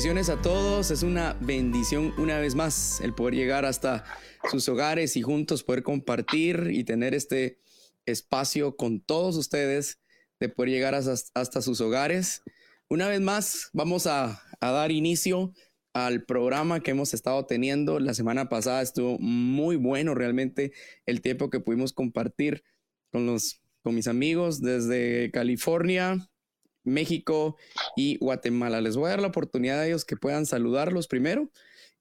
Bendiciones a todos, es una bendición una vez más el poder llegar hasta sus hogares y juntos poder compartir y tener este espacio con todos ustedes, de poder llegar hasta, sus hogares. Una vez más vamos a, a dar inicio al programa que hemos estado teniendo. La semana pasada estuvo muy bueno realmente el tiempo que pudimos compartir con, los, con mis amigos desde California, México y Guatemala. Les voy a dar la oportunidad a ellos que puedan saludarlos primero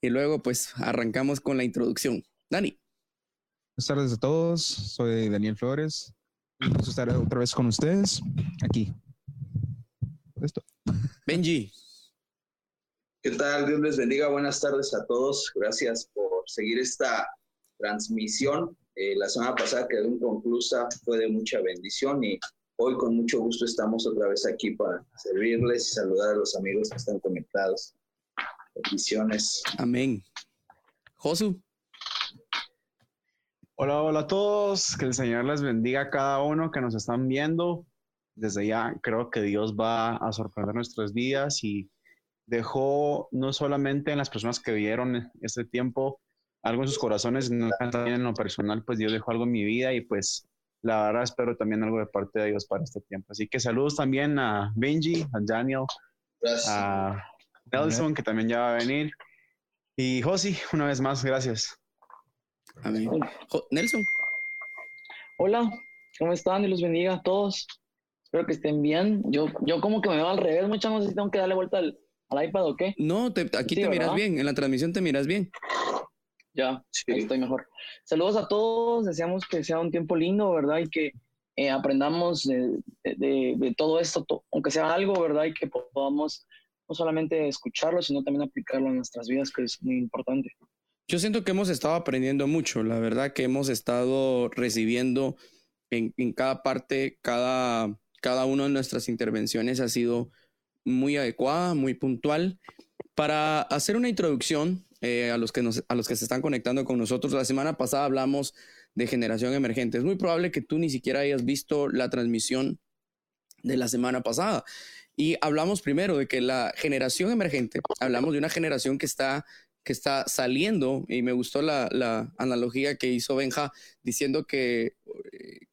y luego pues arrancamos con la introducción. Dani. Buenas tardes a todos, soy Daniel Flores. Un gusto estar otra vez con ustedes aquí. Esto. Benji. ¿Qué tal? Dios les bendiga. Buenas tardes a todos. Gracias por seguir esta transmisión. Eh, la semana pasada quedó inconclusa, fue de mucha bendición y hoy con mucho gusto estamos otra vez aquí para servirles y saludar a los amigos que están conectados. Bendiciones. Amén. Josu. Hola, hola a todos. Que el Señor les bendiga a cada uno que nos están viendo. Desde ya creo que Dios va a sorprender nuestras vidas y dejó no solamente en las personas que vieron este tiempo algo en sus corazones, sino también en lo personal, pues Dios dejó algo en mi vida y pues la verdad espero también algo de parte de Dios para este tiempo. Así que saludos también a Benji, a Daniel, a Nelson, que también ya va a venir. Y Josi, una vez más, gracias. Amén. Nelson. Hola, ¿cómo están? Y los bendiga a todos. Espero que estén bien. Yo, yo como que me veo al revés, muchas veces tengo que darle vuelta al, al iPad o qué? No, aquí te miras bien, en la transmisión te miras bien. Ya, estoy mejor. Saludos a todos, deseamos que sea un tiempo lindo, ¿verdad? Y que eh, aprendamos de, todo esto, aunque sea algo, ¿verdad? Y que podamos no solamente escucharlo, sino también aplicarlo en nuestras vidas, que es muy importante. Yo siento que hemos estado aprendiendo mucho, la verdad que hemos estado recibiendo en, en cada parte, cada, cada una de nuestras intervenciones ha sido muy adecuada, muy puntual. Para hacer una introducción eh, a, los que a los que se están conectando con nosotros, la semana pasada hablamos de generación emergente. Es muy probable que tú ni siquiera hayas visto la transmisión de la semana pasada. Y hablamos primero de que la generación emergente, hablamos de una generación que está, que está saliendo, y me gustó la, la analogía que hizo Benja diciendo que,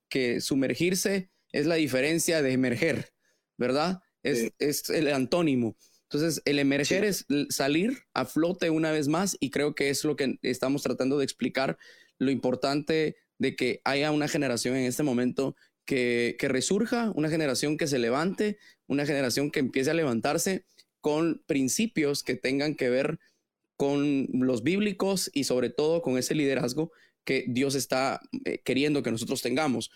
que sumergirse es la diferencia de emerger, ¿verdad? es, el antónimo. Entonces, el emerger es salir a flote una vez más y creo que es lo que estamos tratando de explicar, lo importante de que haya una generación en este momento que, que resurja, una generación que se levante, una generación que empiece a levantarse con principios que tengan que ver con los bíblicos y sobre todo con ese liderazgo que Dios está eh, queriendo que nosotros tengamos.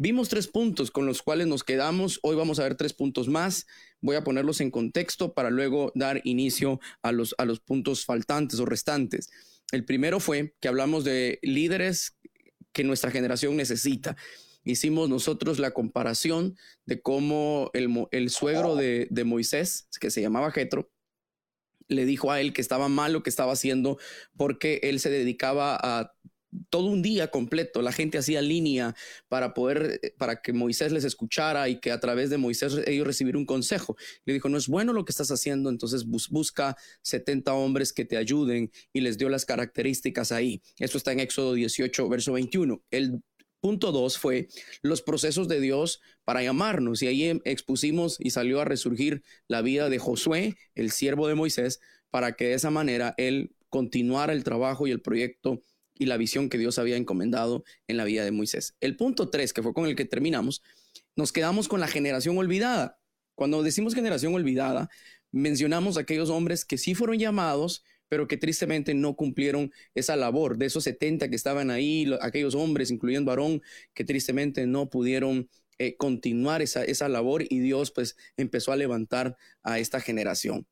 Vimos tres puntos con los cuales nos quedamos. Hoy vamos a ver tres puntos más. Voy a ponerlos en contexto para luego dar inicio a los, a los puntos faltantes o restantes. El primero fue que hablamos de líderes que nuestra generación necesita. Hicimos nosotros la comparación de cómo el, suegro de, de Moisés, que se llamaba Jetro, le dijo a él que estaba mal lo que estaba haciendo porque él se dedicaba a todo un día completo, la gente hacía línea para poder, eh, para que Moisés les escuchara y que a través de Moisés ellos recibir un consejo. Le dijo, no es bueno lo que estás haciendo, entonces busca 70 hombres que te ayuden y les dio las características ahí. Esto está en Éxodo 18, verso 21. El punto 2 fue los procesos de Dios para llamarnos y ahí em, expusimos y salió a resurgir la vida de Josué, el siervo de Moisés, para que de esa manera él continuara el trabajo y el proyecto y la visión que Dios había encomendado en la vida de Moisés. El punto 3, que fue con el que terminamos, nos quedamos con la generación olvidada. Cuando decimos generación olvidada, mencionamos aquellos hombres que sí fueron llamados, pero que tristemente no cumplieron esa labor. De esos 70 que estaban ahí, aquellos hombres, incluyendo Aarón, que tristemente no pudieron eh, continuar esa, esa labor y Dios pues empezó a levantar a esta generación.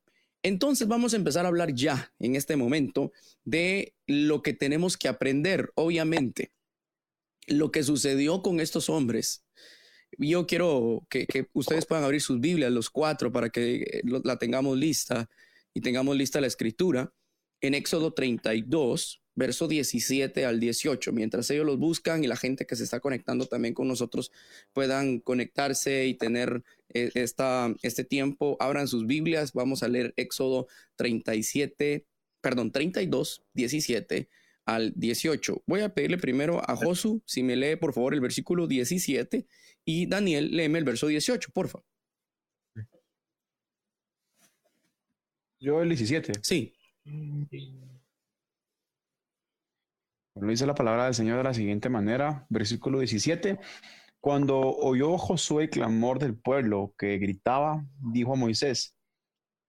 Entonces vamos a empezar a hablar ya en este momento de lo que tenemos que aprender, obviamente, lo que sucedió con estos hombres. Yo quiero que, ustedes puedan abrir sus Biblias, los cuatro, para que eh, la tengamos lista y tengamos lista la escritura. En Éxodo 32, verso 17 al 18. Mientras ellos los buscan y la gente que se está conectando también con nosotros puedan conectarse y tener eh, esta, este tiempo, abran sus Biblias. Vamos a leer Éxodo 37, perdón, 32, 17 al 18. Voy a pedirle primero a Josu si me lee por favor el versículo 17 y Daniel léeme el verso 18, por favor. Yo el 17. Sí. Lo dice la palabra del Señor de la siguiente manera, versículo 17. Cuando oyó Josué el clamor del pueblo que gritaba, dijo a Moisés,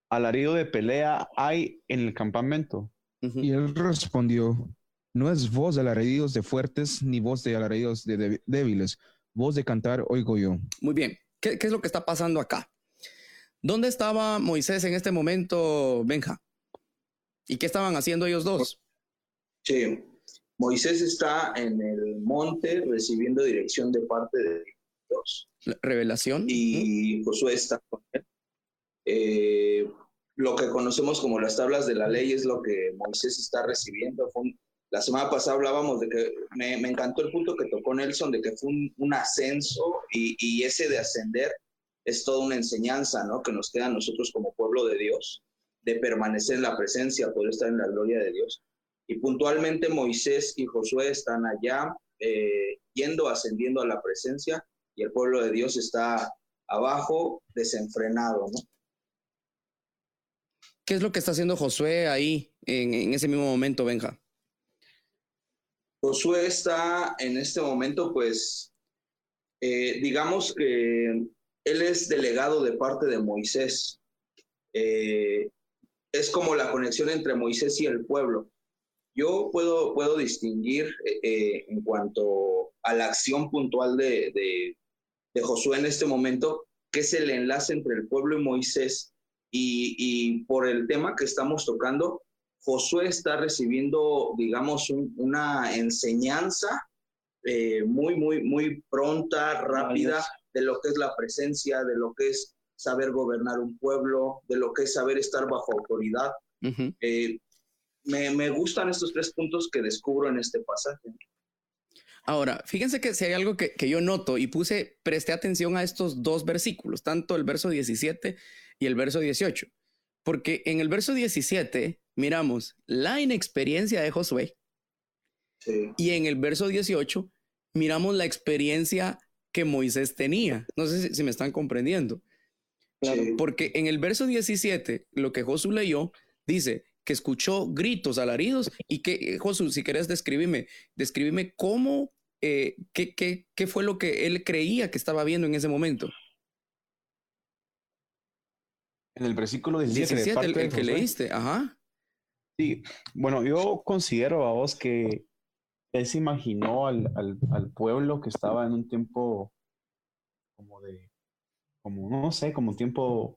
alarido de pelea hay en el campamento. Y él respondió, no es voz de alaridos de fuertes ni voz de alaridos de débiles, voz de cantar oigo yo. Muy bien, ¿Qué, ¿qué, es lo que está pasando acá? ¿Dónde estaba Moisés en este momento, Benja? ¿Y qué estaban haciendo ellos dos? Sí, Moisés está en el monte recibiendo dirección de parte de Dios. revelación. Y Josué está con él. Eh, lo que conocemos como las tablas de la ley es lo que Moisés está recibiendo. la semana pasada hablábamos de que me, encantó el punto que tocó Nelson, de que fue un, ascenso y, y, ese de ascender es toda una enseñanza ¿no? que nos queda a nosotros como pueblo de Dios de permanecer en la presencia, poder estar en la gloria de Dios. Y puntualmente Moisés y Josué están allá eh, yendo, ascendiendo a la presencia y el pueblo de Dios está abajo, desenfrenado, ¿no? ¿Qué es lo que está haciendo Josué ahí en, ese mismo momento, Benja? Josué está en este momento, pues, eh, digamos que él es delegado de parte de Moisés. Eh, es como la conexión entre Moisés y el pueblo. Yo puedo, puedo distinguir eh, eh, en cuanto a la acción puntual de, de, Josué en este momento, que es el enlace entre el pueblo y Moisés. Y, y por el tema que estamos tocando, Josué está recibiendo, digamos, una enseñanza eh, muy, muy, muy pronta, rápida, de lo que es la presencia, de lo que es saber gobernar un pueblo, de lo que es saber estar bajo autoridad. Eh, me, gustan estos tres puntos que descubro en este pasaje. Ahora, fíjense que si hay algo que, yo noto y puse, presté atención a estos dos versículos, tanto el verso 17 y el verso 18, porque en el verso 17 miramos la inexperiencia de Josué y en el verso 18 miramos la experiencia que Moisés tenía. No sé si me están comprendiendo. Porque en el verso 17, lo que Josué leyó, dice que escuchó gritos, alaridos, y que, eh, Josué, si querés describirme, describime cómo, eh, qué, qué, qué fue lo que él creía que estaba viendo en ese momento. En el versículo 17, el, que leíste, ajá. Sí, bueno, yo considero a vos que él se imaginó al, al, al pueblo que estaba en un tiempo como de como, no sé, como tiempo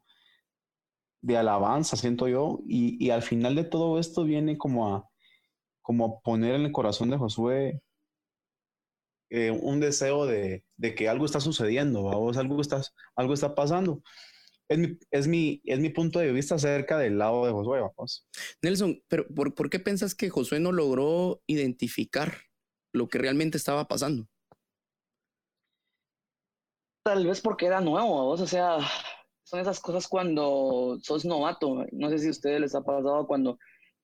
de alabanza, siento yo, y, y, al final de todo esto viene como a, como poner en el corazón de Josué eh, un deseo de, de, que algo está sucediendo, vos algo está, algo está pasando. Es mi, es, mi, es mi punto de vista acerca del lado de Josué, vamos. Nelson, pero ¿por, ¿por qué piensas que Josué no logró identificar lo que realmente estaba pasando? Tal vez porque era nuevo, o sea, son esas cosas cuando sos novato. No sé si a ustedes les ha pasado cuando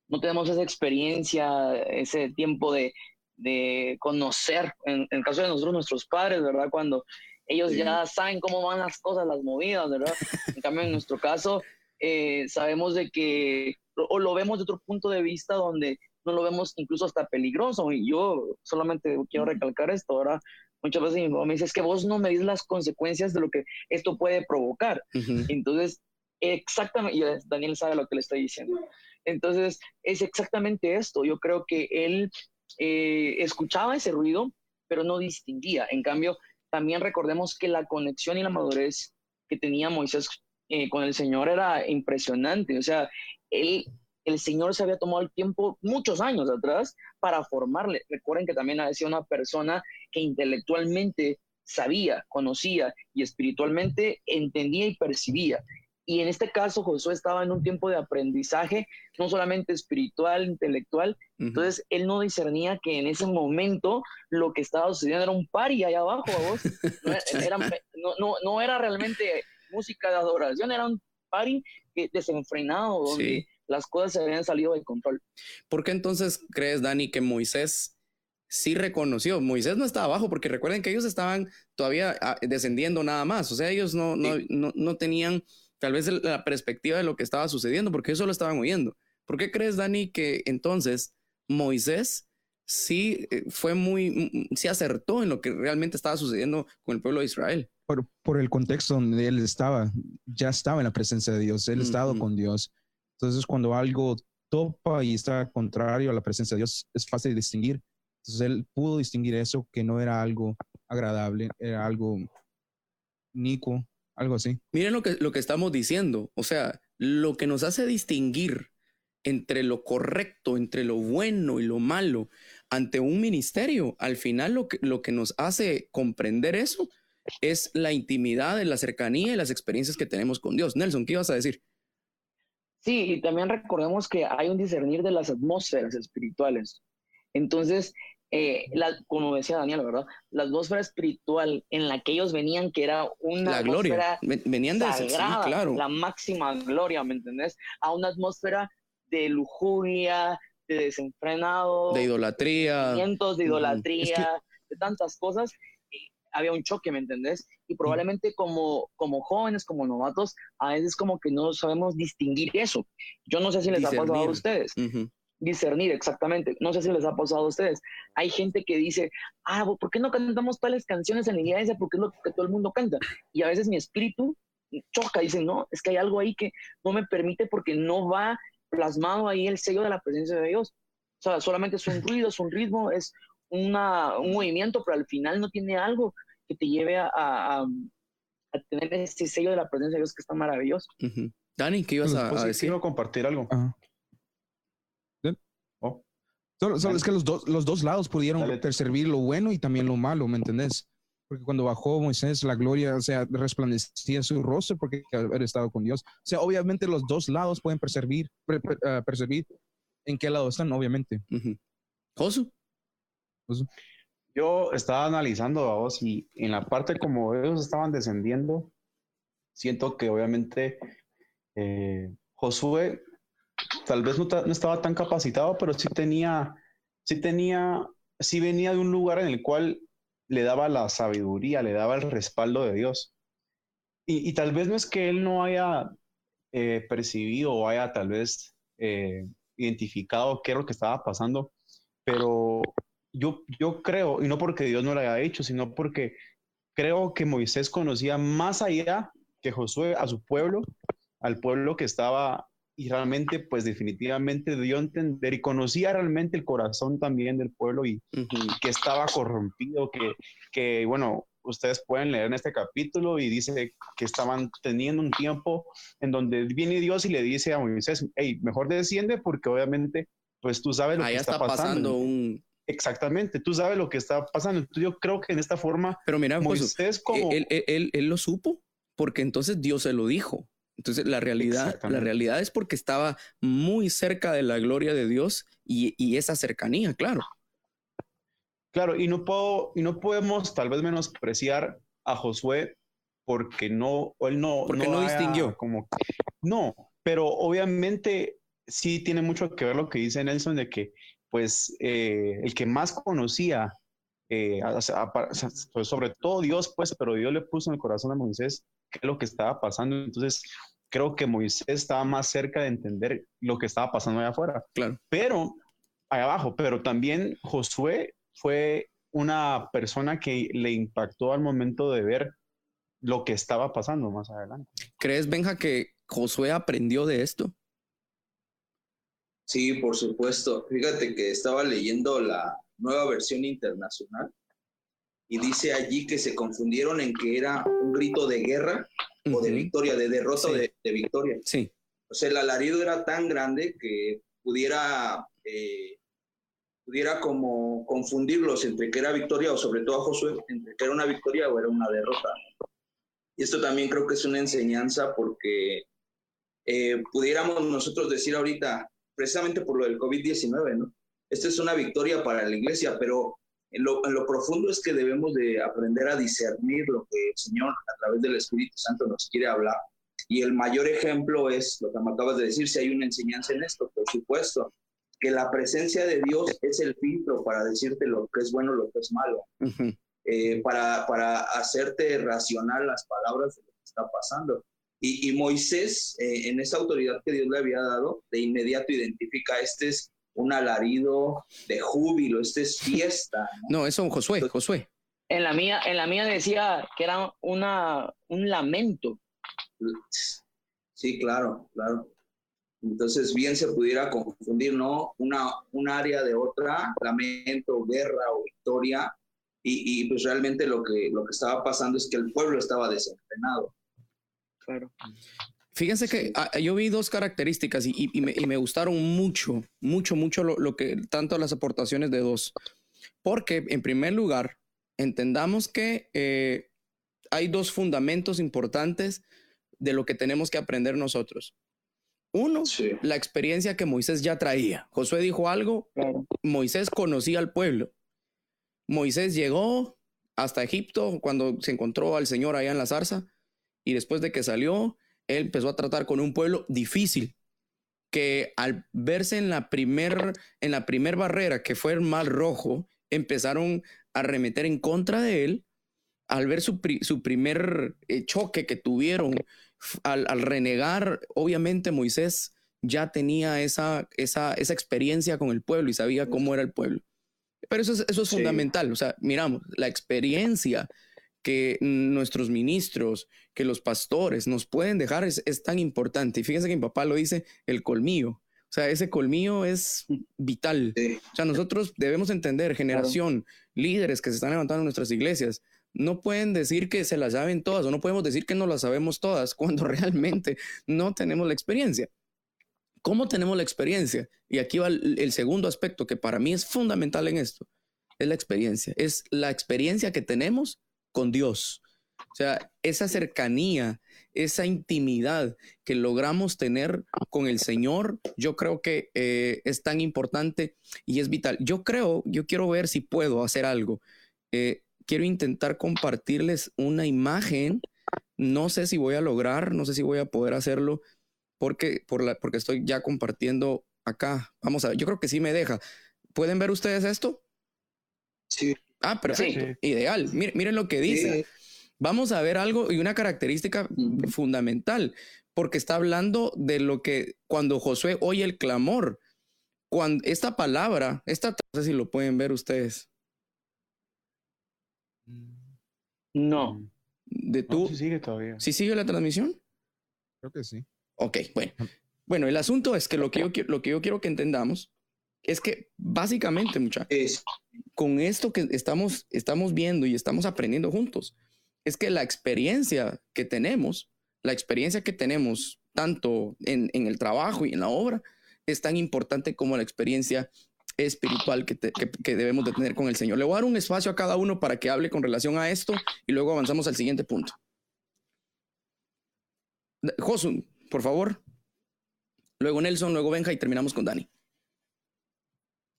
no tenemos esa experiencia, ese tiempo de, de conocer, en, el caso de nosotros, nuestros padres, ¿verdad? Cuando ellos ya saben cómo van las cosas, las movidas, ¿verdad? En cambio, en nuestro caso, eh, sabemos de que, o lo vemos de otro punto de vista donde no lo vemos incluso hasta peligroso. Y yo solamente quiero recalcar esto, ¿verdad? Muchas veces mi mamá me dice, es que vos no medís las consecuencias de lo que esto puede provocar. Entonces, exactamente, y Daniel sabe lo que le estoy diciendo. Entonces, es exactamente esto. Yo creo que él eh, escuchaba ese ruido, pero no distinguía. En cambio, también recordemos que la conexión y la madurez que tenía Moisés eh, con el Señor era impresionante. O sea, él el Señor se había tomado el tiempo muchos años atrás para formarle. Recuerden que también había sido una persona que intelectualmente sabía, conocía y espiritualmente entendía y percibía. Y en este caso, Josué estaba en un tiempo de aprendizaje, no solamente espiritual, intelectual. Entonces, él no discernía que en ese momento lo que estaba sucediendo era un party allá abajo, vos. No, era, no, no, era realmente música de adoración, era un party desenfrenado, donde las cosas se habían salido de control. ¿Por qué entonces crees, Dani, que Moisés sí reconoció? Moisés no estaba abajo, porque recuerden que ellos estaban todavía ah, descendiendo nada más, o sea, ellos no, no, no, no tenían tal vez la perspectiva de lo que estaba sucediendo, porque eso lo estaban oyendo. ¿Por qué crees, Dani, que entonces Moisés sí eh, fue muy, sí acertó en lo que realmente estaba sucediendo con el pueblo de Israel? Por, por el contexto donde él estaba, ya estaba en la presencia de Dios, él estado con Dios. Entonces, cuando algo topa y está contrario a la presencia de Dios, es fácil de distinguir. Entonces, él pudo distinguir eso, que no era algo agradable, era algo nico, algo así. Miren lo que, lo que estamos diciendo. O sea, lo que nos hace distinguir entre lo correcto, entre lo bueno y lo malo ante un ministerio, al final lo que, lo que nos hace comprender eso es la intimidad, la cercanía y las experiencias que tenemos con Dios. Nelson, ¿qué ibas a decir? Sí, y también recordemos que hay un discernir de las atmósferas espirituales. Entonces, eh, la, como decía Daniel, ¿verdad? La atmósfera espiritual en la que ellos venían, que era una la gloria. Venían de sagrada, claro. la máxima gloria, ¿me entendés? A una atmósfera de lujuria, de desenfrenado, de idolatría, de idolatría, de tantas cosas. Había un choque, ¿me entendés? Y probablemente como, como jóvenes, como novatos, a veces como que no sabemos distinguir eso. Yo no sé si les ha pasado a ustedes discernir exactamente. No sé si les ha pasado a ustedes. Hay gente que dice, ah, ¿por qué no cantamos tales canciones en la iglesia? Porque es lo que todo el mundo canta. Y a veces mi espíritu choca, dice, no, es que hay algo ahí que no me permite porque no va plasmado ahí el sello de la presencia de Dios. O sea, solamente es un ruido, es un ritmo, es una, un movimiento, pero al final no tiene algo que te lleve a, a, tener ese sello de la presencia de Dios que está maravilloso. Dani, ¿qué ibas a, decir? Quiero compartir algo. Solo, es que los, dos los dos lados pudieron percibir lo bueno y también lo malo, ¿me entendés? Porque cuando bajó Moisés, la gloria, o sea, resplandecía su rostro porque haber estado con Dios. O sea, obviamente los dos lados pueden percibir, ah, percibir en qué lado están, obviamente. Josu. Yo estaba analizando a vos y en la parte como ellos estaban descendiendo, siento que obviamente eh, Josué tal vez no, estaba tan capacitado, pero sí tenía, sí tenía, sí venía de un lugar en el cual le daba la sabiduría, le daba el respaldo de Dios. Y, tal vez no es que él no haya eh, percibido o haya tal vez eh, identificado qué era lo que estaba pasando, pero yo, yo creo, y no porque Dios no lo haya hecho, sino porque creo que Moisés conocía más allá que Josué a su pueblo, al pueblo que estaba y realmente, pues definitivamente dio a entender y conocía realmente el corazón también del pueblo y, que estaba corrompido, que, que, bueno, ustedes pueden leer en este capítulo y dice que estaban teniendo un tiempo en donde viene Dios y le dice a Moisés, hey, mejor desciende porque obviamente, pues tú sabes lo que está, pasando. un... Exactamente, tú sabes lo que está pasando. Entonces yo creo que en esta forma, pero mira, Moisés como... Él, él, él lo supo porque entonces Dios se lo dijo. Entonces la realidad, la realidad es porque estaba muy cerca de la gloria de Dios y, esa cercanía, claro. Claro, y no puedo, y no podemos tal vez menospreciar a Josué porque no, él no, porque no, distinguió. Como, no, pero obviamente sí tiene mucho que ver lo que dice Nelson de que, pues, eh, el que más conocía, eh, sobre todo Dios, pues, pero Dios le puso en el corazón a Moisés qué es lo que estaba pasando. Entonces, creo que Moisés estaba más cerca de entender lo que estaba pasando allá afuera. Claro. Pero, allá abajo, pero también Josué fue una persona que le impactó al momento de ver lo que estaba pasando más adelante. ¿Crees, Benja, que Josué aprendió de esto? Sí, por supuesto. Fíjate que estaba leyendo la nueva versión internacional y dice allí que se confundieron en que era un grito de guerra o de victoria, de derrota o de, victoria. Sí. O sea, el alarido era tan grande que pudiera, eh, pudiera como confundirlos entre que era victoria o sobre todo a Josué, entre que era una victoria o era una derrota. Y esto también creo que es una enseñanza porque eh, pudiéramos nosotros decir ahorita, precisamente por lo del COVID-19, ¿no? Esta es una victoria para la iglesia, pero en lo, en lo, profundo es que debemos de aprender a discernir lo que el Señor a través del Espíritu Santo nos quiere hablar. Y el mayor ejemplo es lo que me acabas de decir, si hay una enseñanza en esto, por supuesto, que la presencia de Dios es el filtro para decirte lo que es bueno, lo que es malo, eh, para, para hacerte racional las palabras de lo que está pasando. Y, y Moisés, eh, en esa autoridad que Dios le había dado, de inmediato identifica, este es un alarido de júbilo, este es fiesta. No, no eso Josué, Josué. En la mía, en la mía decía que era una, un lamento. Sí, claro, claro. Entonces, bien se pudiera confundir, ¿no? Una, un área de otra, lamento, guerra o victoria, y, y, pues realmente lo que, lo que estaba pasando es que el pueblo estaba desenfrenado. Claro. Fíjense que ah, yo vi dos características y, y, me, y, me, gustaron mucho, mucho, mucho lo, lo, que, tanto las aportaciones de dos. Porque, en primer lugar, entendamos que eh, hay dos fundamentos importantes de lo que tenemos que aprender nosotros. Uno, sí. la experiencia que Moisés ya traía. Josué dijo algo, claro. Moisés conocía al pueblo. Moisés llegó hasta Egipto cuando se encontró al Señor allá en la zarza y después de que salió, él empezó a tratar con un pueblo difícil que al verse en la primer en la primer barrera que fue el mar rojo, empezaron a remeter en contra de él al ver su, su primer eh, choque que tuvieron al, al, renegar, obviamente Moisés ya tenía esa, esa, esa experiencia con el pueblo y sabía cómo era el pueblo. Pero eso es, eso es sí. fundamental. O sea, miramos, la experiencia que nuestros ministros, que los pastores nos pueden dejar es, es, tan importante. Y fíjense que mi papá lo dice, el colmillo. O sea, ese colmillo es vital. Sí. O sea, nosotros debemos entender, generación, claro. líderes que se están levantando en nuestras iglesias, no pueden decir que se las saben todas o no podemos decir que no las sabemos todas cuando realmente no tenemos la experiencia. ¿Cómo tenemos la experiencia? Y aquí va el, el, segundo aspecto que para mí es fundamental en esto. Es la experiencia. Es la experiencia que tenemos con Dios. O sea, esa cercanía, esa intimidad que logramos tener con el Señor, yo creo que eh, es tan importante y es vital. Yo creo, yo quiero ver si puedo hacer algo. Eh, quiero intentar compartirles una imagen. No sé si voy a lograr, no sé si voy a poder hacerlo porque, por la, porque estoy ya compartiendo acá. Vamos a ver, yo creo que sí me deja. ¿Pueden ver ustedes esto? Sí. Ah, perfecto. Sí. Ideal. Miren, miren, lo que dice. Sí. Vamos a ver algo y una característica fundamental, porque está hablando de lo que cuando Josué oye el clamor, cuando esta palabra, esta, no sé si lo pueden ver ustedes. No. De tú. No, sí sigue todavía. ¿Sí sigue la transmisión? Creo que sí. Ok, bueno. Bueno, el asunto es que lo que yo, lo que yo quiero que entendamos es que básicamente, muchachos, con esto que estamos, estamos viendo y estamos aprendiendo juntos, es que la experiencia que tenemos, la experiencia que tenemos tanto en, en el trabajo y en la obra, es tan importante como la experiencia espiritual que, te, que, que, debemos de tener con el Señor. Le voy a dar un espacio a cada uno para que hable con relación a esto y luego avanzamos al siguiente punto. Josun, por favor. Luego Nelson, luego Benja y terminamos con Dani.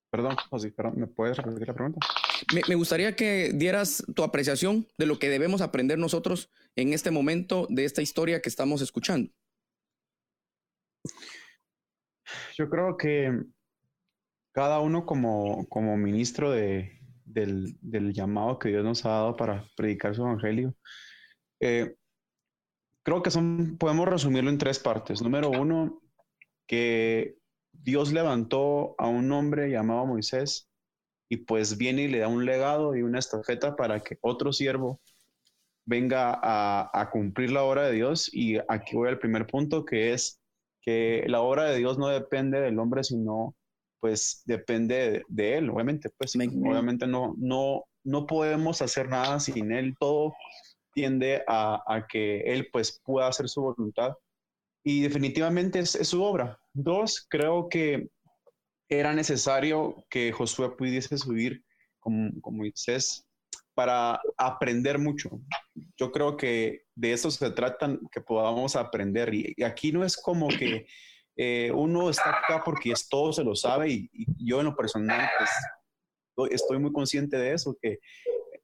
Perdón, José, perdón, ¿me puedes repetir la pregunta? Me, me, gustaría que dieras tu apreciación de lo que debemos aprender nosotros en este momento de esta historia que estamos escuchando. Yo creo que cada uno como, como ministro de, del, del, llamado que Dios nos ha dado para predicar su evangelio, eh, creo que son, podemos resumirlo en tres partes. Número uno, que Dios levantó a un hombre llamado Moisés y pues viene y le da un legado y una estafeta para que otro siervo venga a, a, cumplir la obra de Dios. Y aquí voy al primer punto, que es que la obra de Dios no depende del hombre, sino pues depende de, de él, obviamente. Pues Me, obviamente no, no, no podemos hacer nada sin él. Todo tiende a, a que él pues pueda hacer su voluntad. Y definitivamente es, su obra. Dos, creo que era necesario que Josué pudiese subir con, con Moisés para aprender mucho. Yo creo que de eso se trata, que podamos aprender. Y, aquí no es como que eh, uno está acá porque es todo se lo sabe y, yo en lo personal pues, estoy muy consciente de eso, que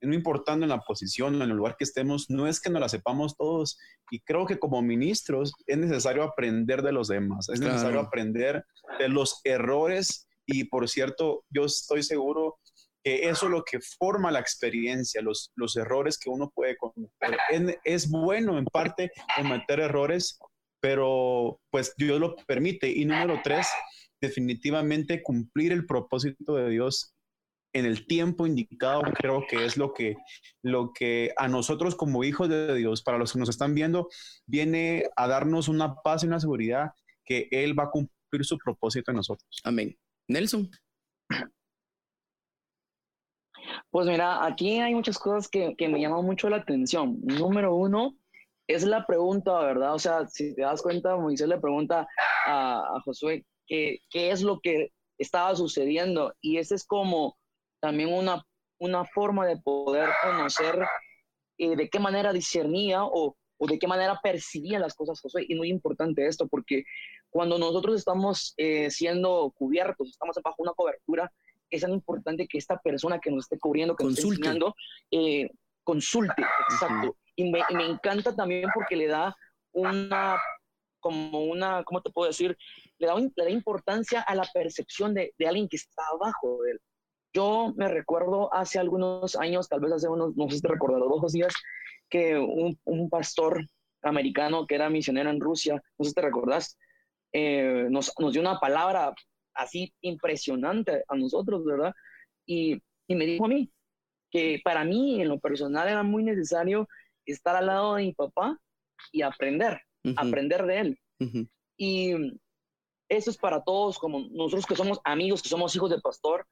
no importando en la posición o en el lugar que estemos, no es que no la sepamos todos. Y creo que como ministros es necesario aprender de los demás, es necesario aprender de los errores. Y por cierto, yo estoy seguro que eso es lo que forma la experiencia, los, los errores que uno puede cometer. Es, bueno en parte cometer errores, pero pues Dios lo permite. Y número tres, definitivamente cumplir el propósito de Dios en el tiempo indicado, creo que es lo que, lo que a nosotros como hijos de Dios, para los que nos están viendo, viene a darnos una paz y una seguridad que Él va a cumplir su propósito en nosotros. Amén. Nelson. Pues mira, aquí hay muchas cosas que, me llaman mucho la atención. Número uno, es la pregunta, ¿verdad? O sea, si te das cuenta, Moisés le pregunta a, Josué qué, qué es lo que estaba sucediendo. Y ese es como también una, una forma de poder conocer eh, de qué manera discernía o, o, de qué manera percibía las cosas Josué. Y muy importante esto, porque cuando nosotros estamos eh, siendo cubiertos, estamos bajo una cobertura, es tan importante que esta persona que nos esté cubriendo, que nos esté enseñando, eh, consulte, exacto. y, me, me, encanta también porque le da una, como una, ¿cómo te puedo decir? Le da, le da importancia a la percepción de, de, alguien que está abajo de él. Yo me recuerdo hace algunos años, tal vez hace unos, no sé si te recordarás, dos días, que un, un, pastor americano que era misionero en Rusia, no sé si te recordás, eh, nos, nos dio una palabra así impresionante a nosotros, ¿verdad? Y, y, me dijo a mí que para mí en lo personal era muy necesario estar al lado de mi papá y aprender, aprender de él. Y eso es para todos, como nosotros que somos amigos, que somos hijos de pastor,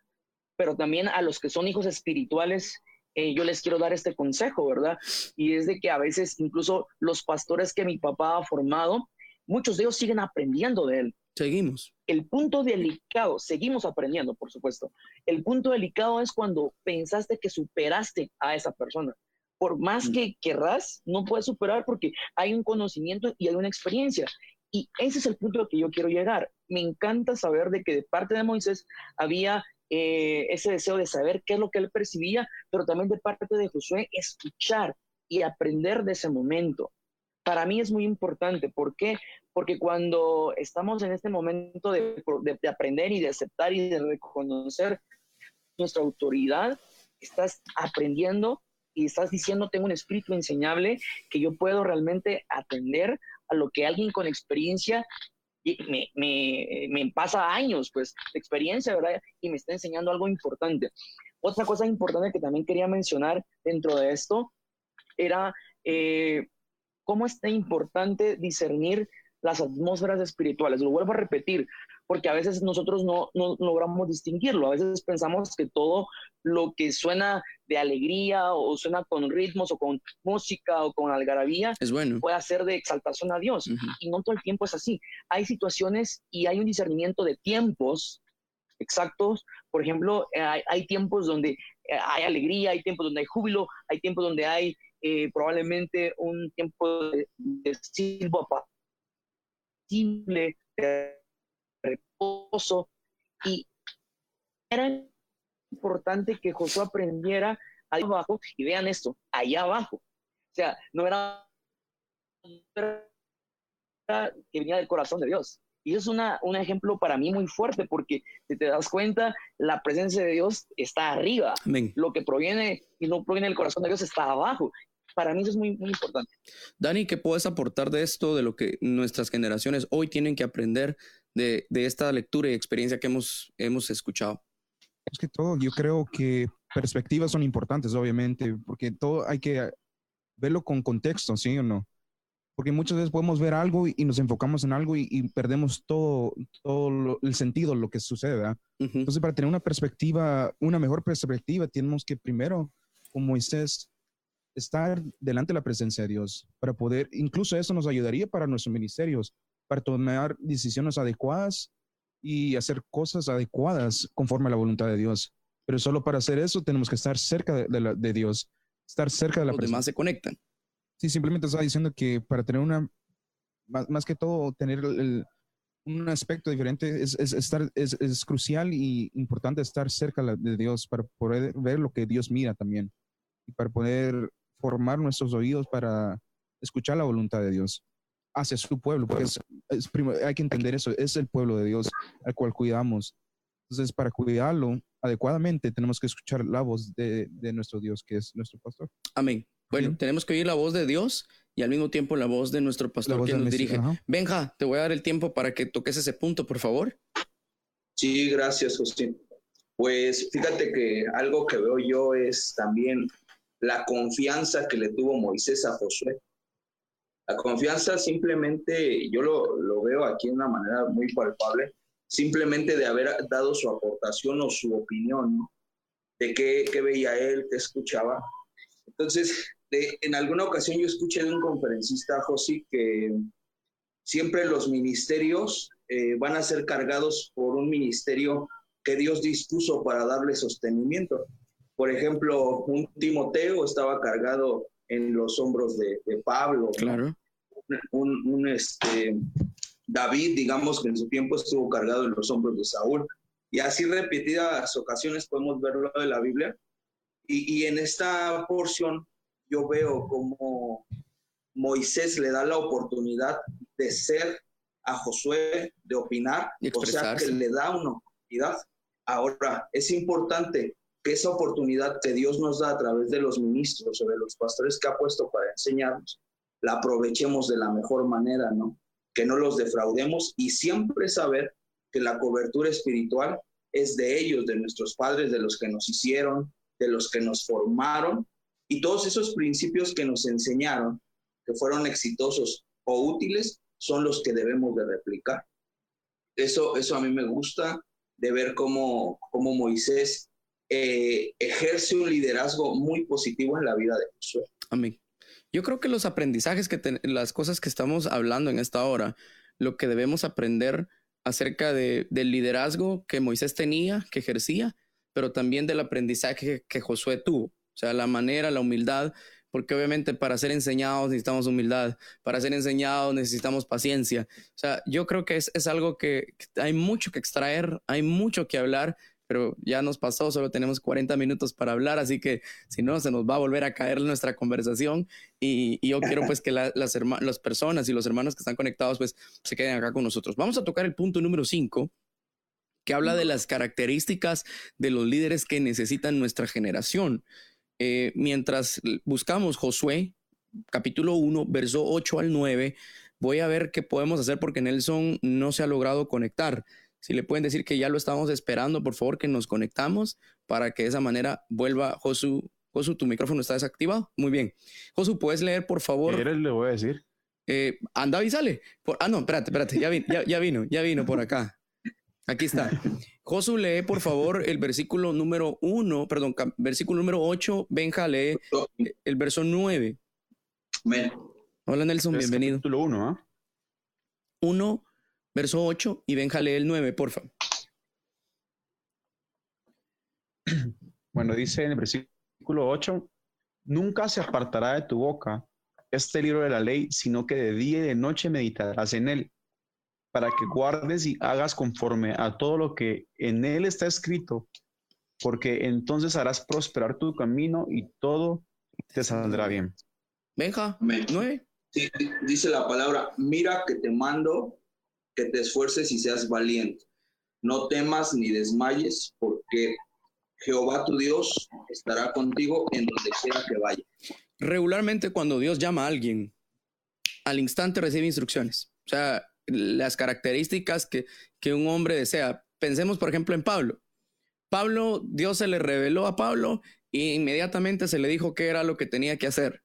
pero también a los que son hijos espirituales, eh, yo les quiero dar este consejo, ¿verdad? Y es de que a veces incluso los pastores que mi papá ha formado, muchos de ellos siguen aprendiendo de él. Seguimos. El punto delicado, seguimos aprendiendo, por supuesto. El punto delicado es cuando pensaste que superaste a esa persona. Por más mm. que querrás, no puedes superar porque hay un conocimiento y hay una experiencia. Y ese es el punto al que yo quiero llegar. Me encanta saber de que de parte de Moisés había eh, ese deseo de saber qué es lo que él percibía, pero también de parte de Josué escuchar y aprender de ese momento. Para mí es muy importante. ¿Por qué? Porque cuando estamos en este momento de, de, aprender y de aceptar y de reconocer nuestra autoridad, estás aprendiendo y estás diciendo, tengo un espíritu enseñable que yo puedo realmente atender a lo que alguien con experiencia me, me, me, pasa años, pues, de experiencia, ¿verdad? Y me está enseñando algo importante. Otra cosa importante que también quería mencionar dentro de esto era eh, cómo es tan importante discernir las atmósferas espirituales. Lo vuelvo a repetir, porque a veces nosotros no, no, logramos distinguirlo. A veces pensamos que todo lo que suena de alegría o suena con ritmos o con música o con algarabía es bueno. puede ser de exaltación a Dios. Y no todo el tiempo es así. Hay situaciones y hay un discernimiento de tiempos exactos. Por ejemplo, hay, tiempos donde eh, hay alegría, hay tiempos donde hay júbilo, hay tiempos donde hay eh, probablemente un tiempo de, de silbo apacible, de reposo. Y era importante que Josué aprendiera ahí abajo, y vean esto, allá abajo. O sea, no era, que venía del corazón de Dios. Y es una, un ejemplo para mí muy fuerte porque si te das cuenta, la presencia de Dios está arriba. Lo que proviene y no proviene del corazón de Dios está abajo. Para mí eso es muy, muy importante. Dani, ¿qué puedes aportar de esto, de lo que nuestras generaciones hoy tienen que aprender de, de esta lectura y experiencia que hemos, hemos escuchado? Es que todo, yo creo que perspectivas son importantes, obviamente, porque todo hay que verlo con contexto, ¿sí o no? Porque muchas veces podemos ver algo y, nos enfocamos en algo y, perdemos todo, todo el sentido, lo que sucede, ¿verdad? Entonces, para tener una perspectiva, una mejor perspectiva, tenemos que primero, como Moisés, estar delante de la presencia de Dios, para poder, incluso eso nos ayudaría para nuestros ministerios, para tomar decisiones adecuadas y hacer cosas adecuadas conforme a la voluntad de Dios. Pero solo para hacer eso tenemos que estar cerca de, de, Dios, estar cerca de la Los demás se conectan. Sí, simplemente estaba diciendo que para tener una, más, que todo, tener un aspecto diferente es, es estar, es, es, crucial y importante estar cerca de Dios para poder ver lo que Dios mira también y para poder formar nuestros oídos para escuchar la voluntad de Dios hacia su pueblo, porque es, hay que entender eso, es el pueblo de Dios al cual cuidamos. Entonces, para cuidarlo adecuadamente, tenemos que escuchar la voz de, de nuestro Dios, que es nuestro pastor. Amén. Bueno, tenemos que oír la voz de Dios y al mismo tiempo la voz de nuestro pastor que nos dirige. Benja, te voy a dar el tiempo para que toques ese punto, por favor. Sí, gracias, José. Pues fíjate que algo que veo yo es también la confianza que le tuvo Moisés a Josué. La confianza simplemente, yo lo, lo veo aquí de una manera muy palpable, simplemente de haber dado su aportación o su opinión, de qué, qué veía él, qué escuchaba. Entonces, en alguna ocasión yo escuché de un conferencista, José, que siempre los ministerios eh, van a ser cargados por un ministerio que Dios dispuso para darle sostenimiento. Por ejemplo, un Timoteo estaba cargado en los hombros de, Pablo. Claro. Un, un, este, David, digamos que en su tiempo estuvo cargado en los hombros de Saúl. Y así repetidas ocasiones podemos verlo de la Biblia. Y, y en esta porción yo veo como Moisés le da la oportunidad de ser a Josué, de opinar, o sea que le da una oportunidad. Ahora, es importante que esa oportunidad que Dios nos da a través de los ministros o de los pastores que ha puesto para enseñarnos, la aprovechemos de la mejor manera, ¿no? Que no los defraudemos y siempre saber que la cobertura espiritual es de ellos, de nuestros padres, de los que nos hicieron, de los que nos formaron y todos esos principios que nos enseñaron, que fueron exitosos o útiles, son los que debemos de replicar. Eso, eso a mí me gusta de ver cómo, cómo Moisés eh, ejerce un liderazgo muy positivo en la vida de Josué. Amén. Yo creo que los aprendizajes que las cosas que estamos hablando en esta hora, lo que debemos aprender acerca de, del liderazgo que Moisés tenía, que ejercía, pero también del aprendizaje que Josué tuvo. O sea, la manera, la humildad, porque obviamente para ser enseñados necesitamos humildad, para ser enseñados necesitamos paciencia. O sea, yo creo que es, es algo que, hay mucho que extraer, hay mucho que hablar, pero ya nos pasó, solo tenemos 40 minutos para hablar, así que si no, se nos va a volver a caer nuestra conversación y, yo quiero pues que las, personas y los hermanos que están conectados pues se queden acá con nosotros. Vamos a tocar el punto número 5 que habla de las características de los líderes que necesitan nuestra generación. Eh, mientras buscamos Josué, capítulo 1, verso 8 al 9, voy a ver qué podemos hacer porque Nelson no se ha logrado conectar. Si le pueden decir que ya lo estamos esperando, por favor, que nos conectamos para que de esa manera vuelva Josu. Josu, tu micrófono está desactivado. Muy bien. Josu, ¿puedes leer, por favor? ¿Qué le voy a decir? Eh, anda y sale. ah, no, espérate, espérate. Ya, ya, ya vino, ya vino por acá. Aquí está. Josu, lee por favor el versículo número uno, perdón, versículo número 8. Benja, lee el verso 9. Hola Nelson, bienvenido. Capítulo 1, ¿ah? 1, verso 8 y Benja lee el 9, porfa. Bueno, dice en el versículo 8, nunca se apartará de tu boca este libro de la ley, sino que de día y de noche meditarás en él para que guardes y hagas conforme a todo lo que en él está escrito, porque entonces harás prosperar tu camino y todo te saldrá bien. Benja, nueve. Sí, dice la palabra, mira que te mando te esfuerces y seas valiente. No temas ni desmayes, porque Jehová tu Dios estará contigo en donde quiera que vaya. Regularmente cuando Dios llama a alguien, al instante recibe instrucciones. O sea, las características que, que un hombre desea. Pensemos, por ejemplo, en Pablo. Pablo, Dios se le reveló a Pablo e inmediatamente se le dijo qué era lo que tenía que hacer.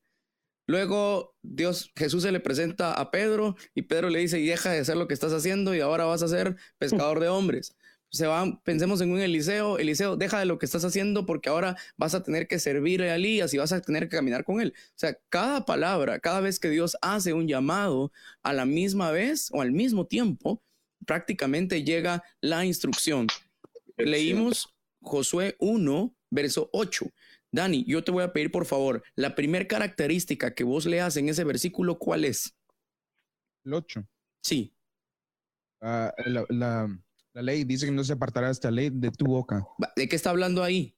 Luego Dios, Jesús se le presenta a Pedro y Pedro le dice, y deja de hacer lo que estás haciendo y ahora vas a ser pescador de hombres se van, pensemos en un Eliseo, Eliseo, deja de lo que estás haciendo porque ahora vas a tener que servir a Elías y vas a tener que caminar con él. O sea, cada palabra, cada vez que Dios hace un llamado a la misma vez o al mismo tiempo, prácticamente llega la instrucción. Leímos Josué 1, verso 8. Dani, yo te voy a pedir por favor, la primera característica que vos leas en ese versículo, ¿cuál es? El 8. Sí. Ah, la, ley dice que no se apartará esta ley de tu boca. ¿De qué está hablando ahí?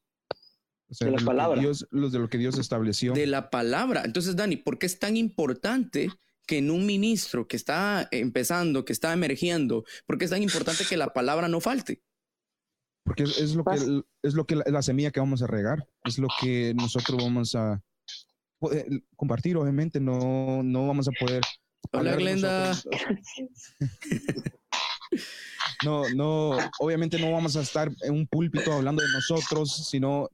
de la palabra. los de lo que Dios estableció. De la palabra. Entonces, Dani, ¿por qué es tan importante que en un ministro que está empezando, que está emergiendo, por qué es tan importante que la palabra no falte? Porque es, lo, que, es lo que la, semilla que vamos a regar, es lo que nosotros vamos a compartir, obviamente, no, no vamos a poder... Hola, Glenda. no, no, obviamente no vamos a estar en un púlpito hablando de nosotros, sino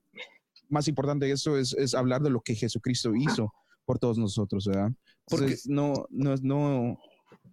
más importante que eso es, es hablar de lo que Jesucristo hizo por todos nosotros, ¿verdad? Porque no, no, no,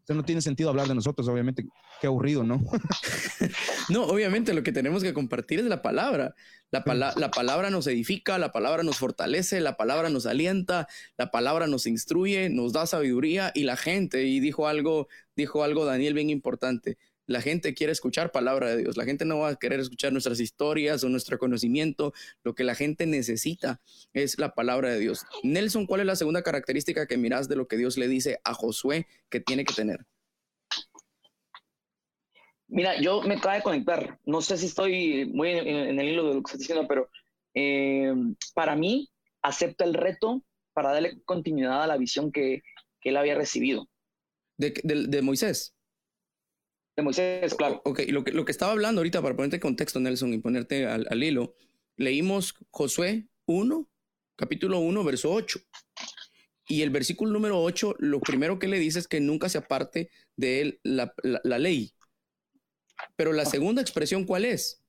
no tiene sentido hablar de nosotros, obviamente. Qué aburrido, ¿no? no, obviamente lo que tenemos que compartir es la palabra. La, la, palabra nos edifica, la palabra nos fortalece, la palabra nos alienta, la palabra nos instruye, nos da sabiduría y la gente, y dijo algo, dijo algo Daniel bien importante, la gente quiere escuchar palabra de Dios. La gente no va a querer escuchar nuestras historias o nuestro conocimiento. Lo que la gente necesita es la palabra de Dios. Nelson, ¿cuál es la segunda característica que miras de lo que Dios le dice a Josué que tiene que tener? Mira, yo me acabo de conectar. No sé si estoy muy en, el hilo de lo que estás diciendo, pero eh, para mí acepta el reto para darle continuidad a la visión que, él había recibido. de Moisés? De Moisés, claro. Ok, lo que, lo que estaba hablando ahorita, para ponerte en contexto, Nelson, y ponerte al, al hilo, leímos Josué 1, capítulo 1, verso 8. Y el versículo número 8, lo primero que le dice es que nunca se aparte de él la, la, ley. Pero la segunda expresión, ¿cuál es?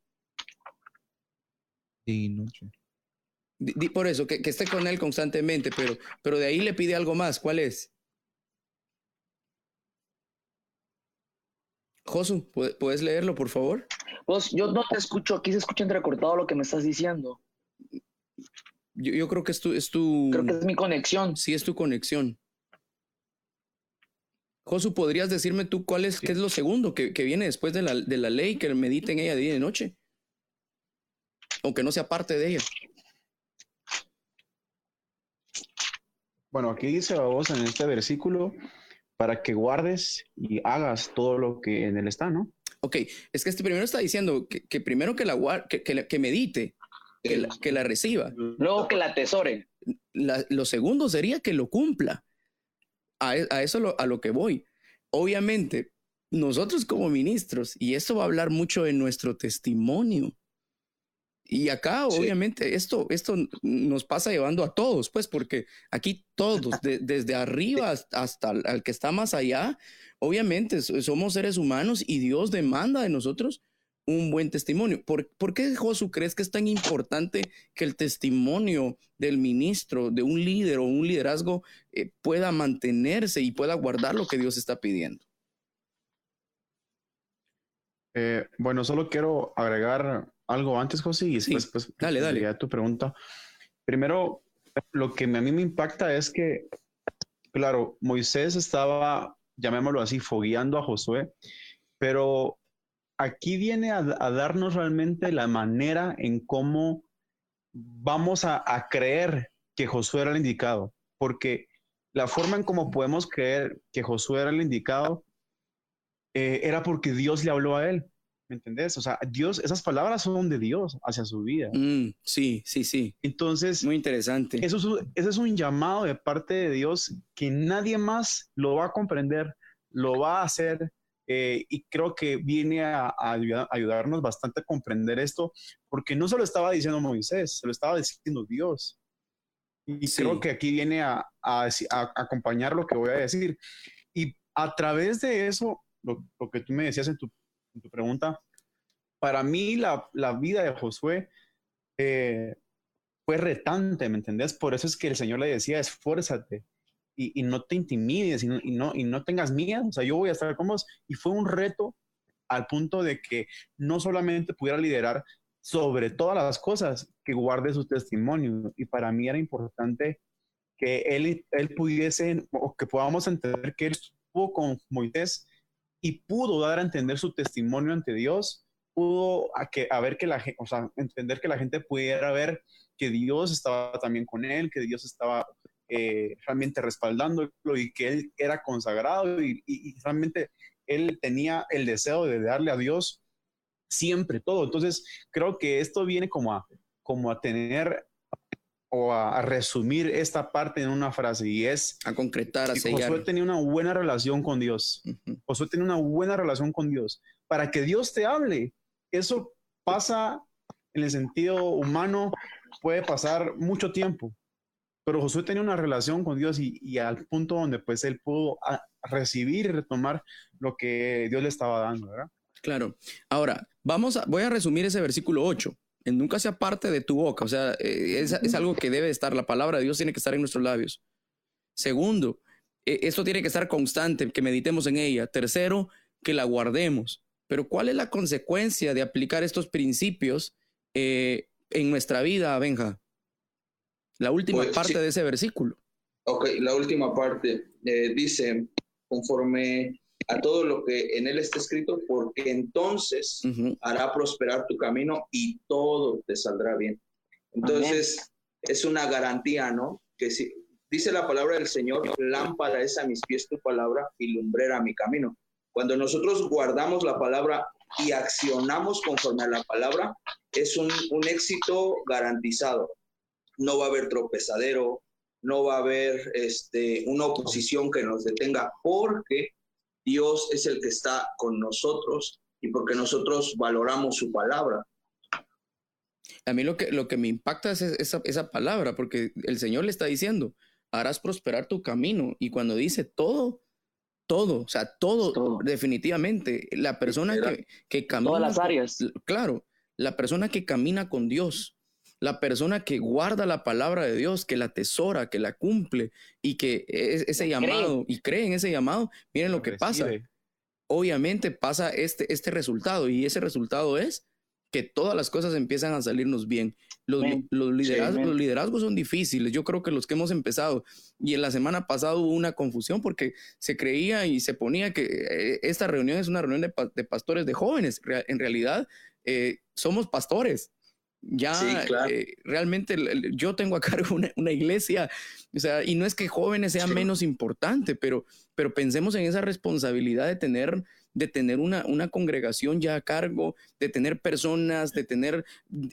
Y noche. por eso, que, que, esté con él constantemente, pero, pero de ahí le pide algo más. ¿Cuál es? Josu, ¿puedes leerlo, por favor? Pues yo no te escucho, aquí se escucha entrecortado lo que me estás diciendo. Yo, creo que es tu, es tu... Creo que es mi conexión. Sí, es tu conexión. Josu, ¿podrías decirme tú cuál es, qué es lo segundo que, viene después de la, de la ley que medite en ella día y de noche? Aunque no sea parte de ella. Bueno, aquí dice a vos en este versículo, para que guardes y hagas todo lo que en él está, ¿no? Ok, es que este primero está diciendo que, primero que la que, que, medite, que la, que la, reciba. Luego que la atesore. lo segundo sería que lo cumpla. A, a eso a lo que voy. Obviamente, nosotros como ministros, y eso va a hablar mucho de nuestro testimonio, y acá, obviamente, esto, esto nos pasa llevando a todos, pues, porque aquí todos, desde arriba hasta el que está más allá, obviamente somos seres humanos y Dios demanda de nosotros un buen testimonio. ¿Por, ¿por qué, Josu, crees que es tan importante que el testimonio del ministro, de un líder o un liderazgo eh, pueda mantenerse y pueda guardar lo que Dios está pidiendo? Eh, bueno, solo quiero agregar algo antes, José, y después pues, dale, dale. a tu pregunta. Primero, lo que a mí me impacta es que, claro, Moisés estaba, llamémoslo así, fogueando a Josué, pero aquí viene a, darnos realmente la manera en cómo vamos a, creer que Josué era el indicado, porque la forma en cómo podemos creer que Josué era el indicado eh, era porque Dios le habló a él. ¿Me entendés? O sea, Dios, esas palabras son de Dios hacia su vida. Mm, sí, sí, sí. Entonces, muy interesante. Eso es, eso es un llamado de parte de Dios que nadie más lo va a comprender, lo va a hacer. Eh, y creo que viene a, ayudarnos bastante a comprender esto, porque no se lo estaba diciendo Moisés, se lo estaba diciendo Dios. Y creo que aquí viene a, a, acompañar lo que voy a decir. Y a través de eso, lo, lo que tú me decías en tu tu pregunta, para mí la, la vida de Josué eh, fue retante, ¿me entendés? Por eso es que el Señor le decía, esfuérzate y, y no te intimides y no, y no, y, no, tengas miedo, o sea, yo voy a estar con vos. Y fue un reto al punto de que no solamente pudiera liderar sobre todas las cosas, que guarde su testimonio. Y para mí era importante que él, él pudiese, o que podamos entender que él estuvo con Moisés y pudo dar a entender su testimonio ante Dios pudo a, que, a ver que la gente, o sea, entender que la gente pudiera ver que Dios estaba también con él, que Dios estaba eh, realmente respaldándolo y que él era consagrado y, realmente él tenía el deseo de darle a Dios siempre todo. Entonces, creo que esto viene como a, como a tener o a, resumir esta parte en una frase y es a concretar, a sellar. Josué tenía una buena relación con Dios. Josué tenía una buena relación con Dios. Para que Dios te hable, eso pasa en el sentido humano, puede pasar mucho tiempo. Pero Josué tenía una relación con Dios y, al punto donde pues él pudo recibir y retomar lo que Dios le estaba dando, ¿verdad? Claro. Ahora, vamos a, voy a resumir ese versículo 8. nunca sea parte de tu boca, o sea, eh, es, algo que debe estar, la palabra de Dios tiene que estar en nuestros labios. Segundo, eh, esto tiene que estar constante, que meditemos en ella. Tercero, que la guardemos. Pero ¿cuál es la consecuencia de aplicar estos principios eh, en nuestra vida, Benja? La última pues, parte de ese versículo. Ok, la última parte dice, conforme a todo lo que en él está escrito, porque entonces hará prosperar tu camino y todo te saldrá bien. Entonces, es una garantía, ¿no? Que si dice la palabra del Señor, lámpara es a mis pies tu palabra y lumbrera mi camino. Cuando nosotros guardamos la palabra y accionamos conforme a la palabra, es un, un éxito garantizado. No va a haber tropezadero, no va a haber este, una oposición que nos detenga, porque Dios es el que está con nosotros y porque nosotros valoramos su palabra. A mí lo que, lo que me impacta es esa, esa palabra, porque el Señor le está diciendo, harás prosperar tu camino. Y cuando dice todo, todo, o sea, todo, definitivamente. La persona que, que camina. Todas las áreas. claro, la persona que camina con Dios, la persona que guarda la palabra de Dios, que la atesora, que la cumple y que ese llamado y cree en ese llamado, miren lo, que pasa. Obviamente pasa este, este resultado y ese resultado es que todas las cosas empiezan a salirnos bien. Los, los, liderazgos, los, liderazgos, son difíciles. Yo creo que los que hemos empezado, y en la semana pasada hubo una confusión porque se creía y se ponía que eh, esta reunión es una reunión de, pastores de jóvenes. en realidad, eh, somos pastores. Ya eh, realmente yo tengo a cargo una, iglesia, o sea, y no es que jóvenes sean menos importante, pero, pero pensemos en esa responsabilidad de tener, de tener una, una congregación ya a cargo, de tener personas, de tener,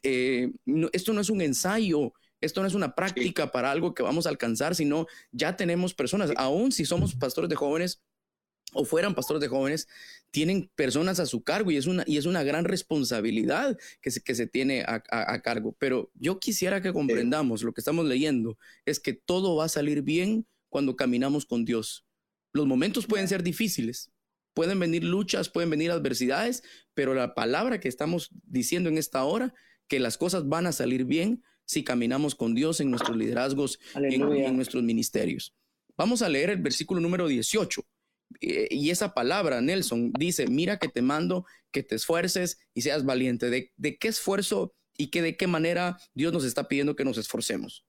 eh, esto no es un ensayo, esto no es una práctica para algo que vamos a alcanzar, sino ya tenemos personas, aún si somos pastores de jóvenes, o fueran pastores de jóvenes, tienen personas a su cargo y es una, y es una gran responsabilidad que se, que se tiene a, cargo. Pero yo quisiera que comprendamos lo que estamos leyendo, es que todo va a salir bien cuando caminamos con Dios. Los momentos pueden ser difíciles, pueden venir luchas, pueden venir adversidades, pero la palabra que estamos diciendo en esta hora, que las cosas van a salir bien si caminamos con Dios en nuestros liderazgos y en nuestros ministerios. Vamos a leer el versículo número 18 eh, y esa palabra, Nelson, dice, mira que te mando que te esfuerces y seas valiente. ¿De, qué esfuerzo y que de qué manera Dios nos está pidiendo que nos esforcemos?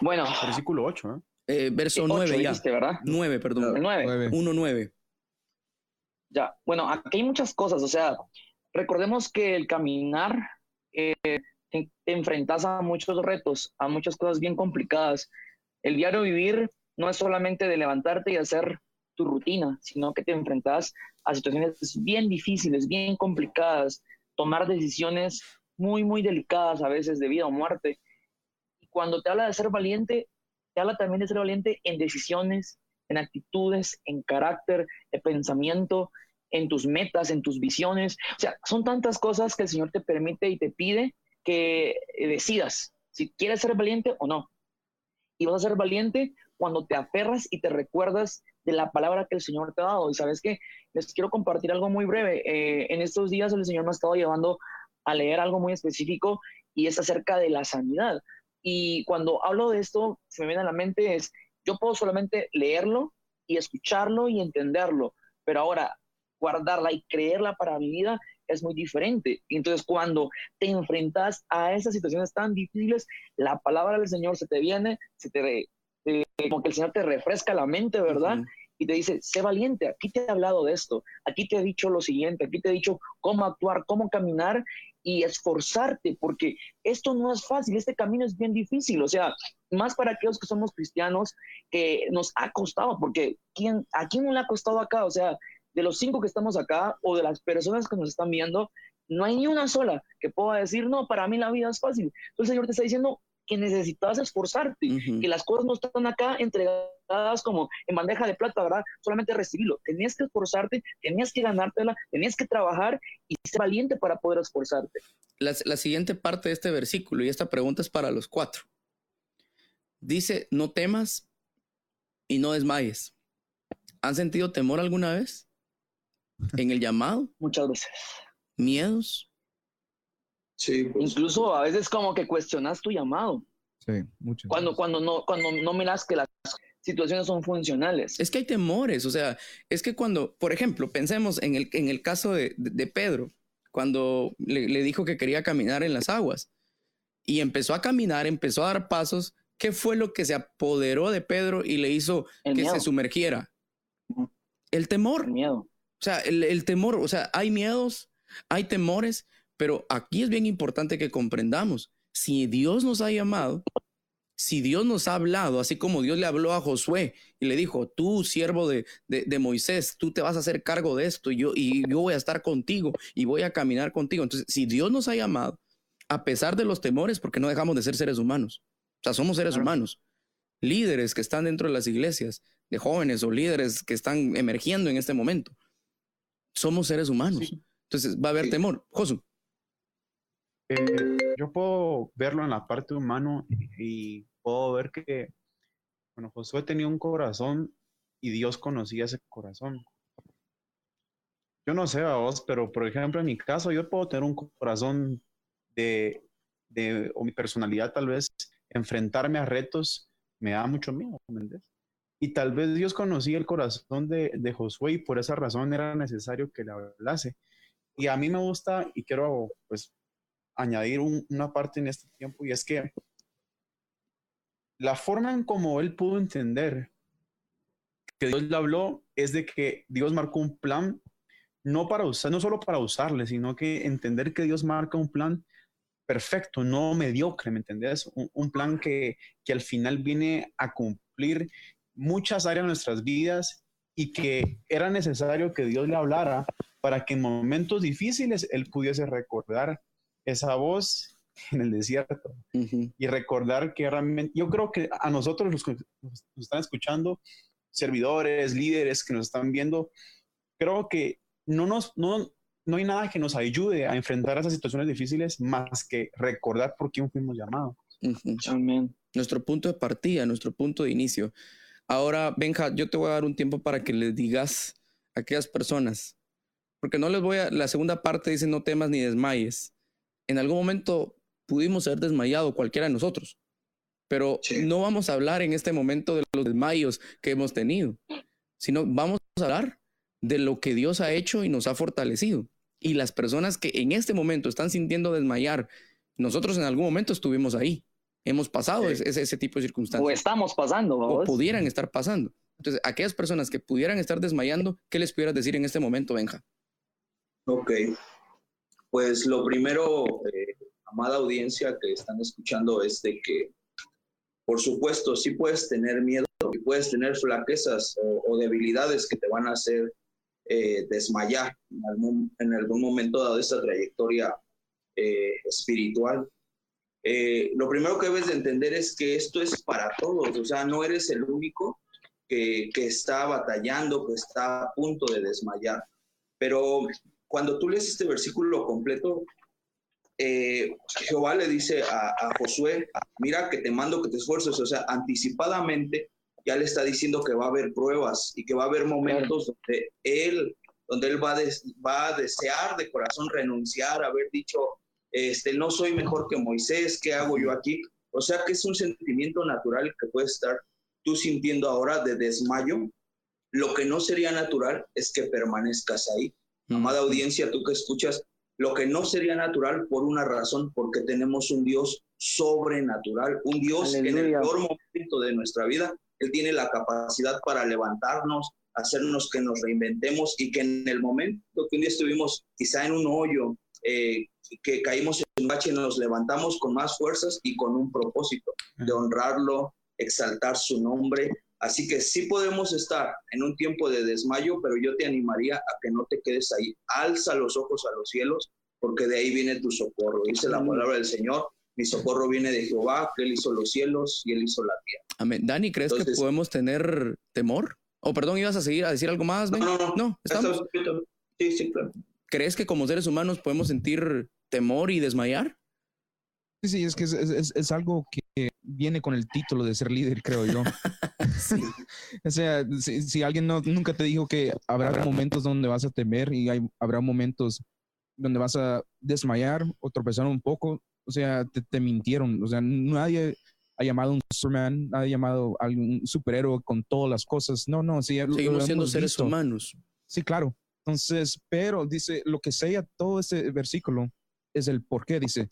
Bueno. Versículo 8, ¿eh? eh verso 9 ya. ¿verdad? 9, perdón. 9. 1, 9. Bueno, aquí hay muchas cosas. O sea, recordemos que el caminar eh, te, te enfrentas a muchos retos, a muchas cosas bien complicadas. El diario vivir no es solamente de levantarte y hacer tu rutina, sino que te enfrentas a situaciones bien difíciles, bien complicadas, tomar decisiones muy, muy delicadas a veces de vida o muerte. Y cuando te habla de ser valiente, te habla también de ser valiente en decisiones, en actitudes, en carácter, en pensamiento, en tus metas, en tus visiones. O sea, son tantas cosas que el Señor te permite y te pide que decidas si quieres ser valiente o no. Y vas a ser valiente cuando te aferras y te recuerdas de la palabra que el Señor te ha dado. Y sabes que les quiero compartir algo muy breve. Eh, en estos días el Señor me ha estado llevando a leer algo muy específico y es acerca de la sanidad. Y cuando hablo de esto, se me viene a la mente es, yo puedo solamente leerlo y escucharlo y entenderlo, pero ahora guardarla y creerla para mi vida es muy diferente. Entonces cuando te enfrentas a esas situaciones tan difíciles, la palabra del Señor se te viene, se te como que el Señor te refresca la mente, ¿verdad? y te dice, sé valiente, aquí te he hablado de esto, aquí te he dicho lo siguiente, aquí te he dicho cómo actuar, cómo caminar y esforzarte, porque esto no es fácil, este camino es bien difícil, o sea, más para aquellos que somos cristianos, que nos ha costado, porque ¿quién, ¿a quién no le ha costado acá? O sea, de los cinco que estamos acá o de las personas que nos están viendo, no hay ni una sola que pueda decir, no, para mí la vida es fácil. Entonces el Señor te está diciendo que necesitas esforzarte, que las cosas no están acá entregadas como en bandeja de plata, ¿verdad? Solamente recibirlo. Tenías que esforzarte, tenías que ganártela, tenías que trabajar y ser valiente para poder esforzarte. La, la siguiente parte de este versículo, y esta pregunta es para los cuatro. Dice, no temas y no desmayes. ¿Han sentido temor alguna vez en el llamado? Muchas veces miedos. Sí, pues. Incluso a veces como que cuestionas tu llamado. Sí, mucho. Cuando, cuando, no, cuando no miras que las situaciones son funcionales. Es que hay temores, o sea, es que cuando, por ejemplo, pensemos en el, en el caso de, de, Pedro, cuando le, le, dijo que quería caminar en las aguas y empezó a caminar, empezó a dar pasos, ¿qué fue lo que se apoderó de Pedro y le hizo que se sumergiera? El temor. El miedo. O sea, el, el temor, o sea, hay miedos, hay temores, pero aquí es bien importante que comprendamos, si Dios nos ha llamado, si Dios nos ha hablado, así como Dios le habló a Josué y le dijo, tú, siervo de, de, Moisés, tú te vas a hacer cargo de esto y yo, y yo voy a estar contigo y voy a caminar contigo. Entonces, si Dios nos ha llamado, a pesar de los temores, porque no dejamos de ser seres humanos, o sea, somos seres humanos, líderes que están dentro de las iglesias, de jóvenes o líderes que están emergiendo en este momento, somos seres humanos. Entonces va a haber temor. Josu. Eh, yo puedo verlo en la parte humana y puedo ver que, bueno, Josué tenía un corazón y Dios conocía ese corazón. Yo no sé a vos, pero por ejemplo, en mi caso, yo puedo tener un corazón de, de o mi personalidad tal vez, enfrentarme a retos me da mucho miedo. Y tal vez Dios conocía el corazón de, de Josué y por esa razón era necesario que le hablase. Y a mí me gusta y quiero pues añadir una parte en este tiempo y es que la forma en como él pudo entender que Dios le habló es de que Dios marcó un plan no para usar, no solo para usarle, sino que entender que Dios marca un plan perfecto, no mediocre, ¿me entendés? Un, plan que, que al final viene a cumplir muchas áreas de nuestras vidas y que era necesario que Dios le hablara para que en momentos difíciles él pudiese recordar esa voz en el desierto y recordar que realmente, yo creo que a nosotros los que nos están escuchando, servidores, líderes que nos están viendo, creo que no, nos, no, no hay nada que nos ayude a enfrentar esas situaciones difíciles más que recordar por quién fuimos llamados. Amén. Nuestro punto de partida, nuestro punto de inicio. Ahora, Benja, yo te voy a dar un tiempo para que le digas a aquellas personas porque no les voy a, la segunda parte dice no temas ni desmayes. En algún momento pudimos haber desmayado cualquiera de nosotros, pero no vamos a hablar en este momento de los desmayos que hemos tenido, sino vamos a hablar de lo que Dios ha hecho y nos ha fortalecido. Y las personas que en este momento están sintiendo desmayar, nosotros en algún momento estuvimos ahí, hemos pasado ese, ese, tipo de circunstancias. O estamos pasando. O pudieran estar pasando. Entonces, aquellas personas que pudieran estar desmayando, ¿qué les pudieras decir en este momento, Benja? Ok, pues lo primero, eh, amada audiencia que están escuchando, es de que, por supuesto, sí puedes tener miedo, y puedes tener flaquezas o, debilidades que te van a hacer eh, desmayar en algún, en algún, momento dado esta trayectoria eh, espiritual. lo primero que debes de entender es que esto es para todos, o sea, no eres el único que, que está batallando, que está a punto de desmayar. Pero cuando tú lees este versículo completo, eh, Jehová le dice a, Josué, mira que te mando que te esfuerces, o sea, anticipadamente ya le está diciendo que va a haber pruebas y que va a haber momentos donde él, donde él va, va a desear de corazón renunciar, haber dicho, este, no soy mejor que Moisés, ¿qué hago yo aquí? O sea que es un sentimiento natural que puedes estar tú sintiendo ahora de desmayo. Lo que no sería natural es que permanezcas ahí. Amada audiencia, tú que escuchas, lo que no sería natural por una razón, porque tenemos un Dios sobrenatural, un Dios que en el peor momento de nuestra vida, Él tiene la capacidad para levantarnos, hacernos que nos reinventemos y que en el momento que un día estuvimos quizá en un hoyo, eh, que caímos en un bache, nos levantamos con más fuerzas y con un propósito de honrarlo, exaltar su nombre. Así que sí podemos estar en un tiempo de desmayo, pero yo te animaría a que no te quedes ahí. Alza los ojos a los cielos, porque de ahí viene tu socorro. Dice la palabra del Señor, mi socorro viene de Jehová, que él hizo los cielos y él hizo la tierra. Amén. Dani, ¿crees que podemos tener temor? O oh, perdón, ibas a seguir a decir algo más. No, no, no. no ¿estamos? Sí, sí, claro. ¿Crees que como seres humanos podemos sentir temor y desmayar? Sí, sí, es que es, algo que viene con el título de ser líder, creo yo. o sea, si, alguien no, nunca te dijo que habrá momentos donde vas a temer y hay, habrá momentos donde vas a desmayar o tropezar un poco, o sea, te, mintieron. O sea, nadie ha llamado un Superman, ha llamado a un superhéroe con todas las cosas. No, no, sí, seguimos siendo seres humanos. Sí, claro. Entonces, pero dice, lo que sea todo este versículo es el por qué. Dice,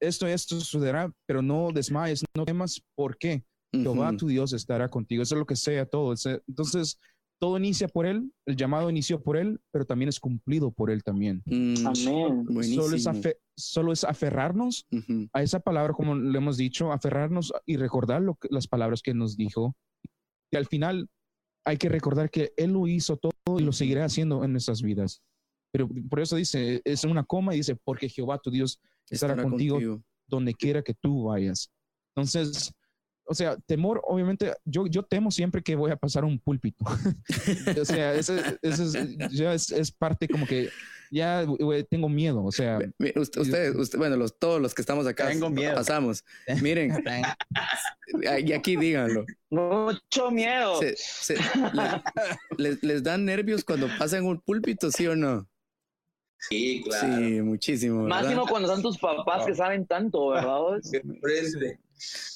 esto, esto sucederá, pero no desmayes, no temas, ¿por qué? Jehová tu Dios estará contigo. Eso es lo que sea todo. Entonces, todo inicia por Él, el llamado inició por Él, pero también es cumplido por Él también. Mm, Amén. Solo es, solo es, aferrarnos a esa palabra, como le hemos dicho, aferrarnos y recordar lo que, las palabras que nos dijo. Y al final hay que recordar que Él lo hizo todo y lo seguirá haciendo en nuestras vidas. Pero por eso dice, es una coma y dice, porque Jehová tu Dios estará, contigo, donde quiera que tú vayas. Entonces, o sea, temor, obviamente, yo, yo temo siempre que voy a pasar un púlpito. o sea, eso, es, es, parte como que ya tengo miedo, o sea. Usted, usted, bueno, los, todos los que estamos acá tengo miedo. pasamos. Miren, y aquí díganlo. Mucho miedo. les, les, dan nervios cuando pasan un púlpito, sí o no? Sí, claro. Sí, muchísimo. Máximo cuando son tus papás que saben tanto, ¿verdad?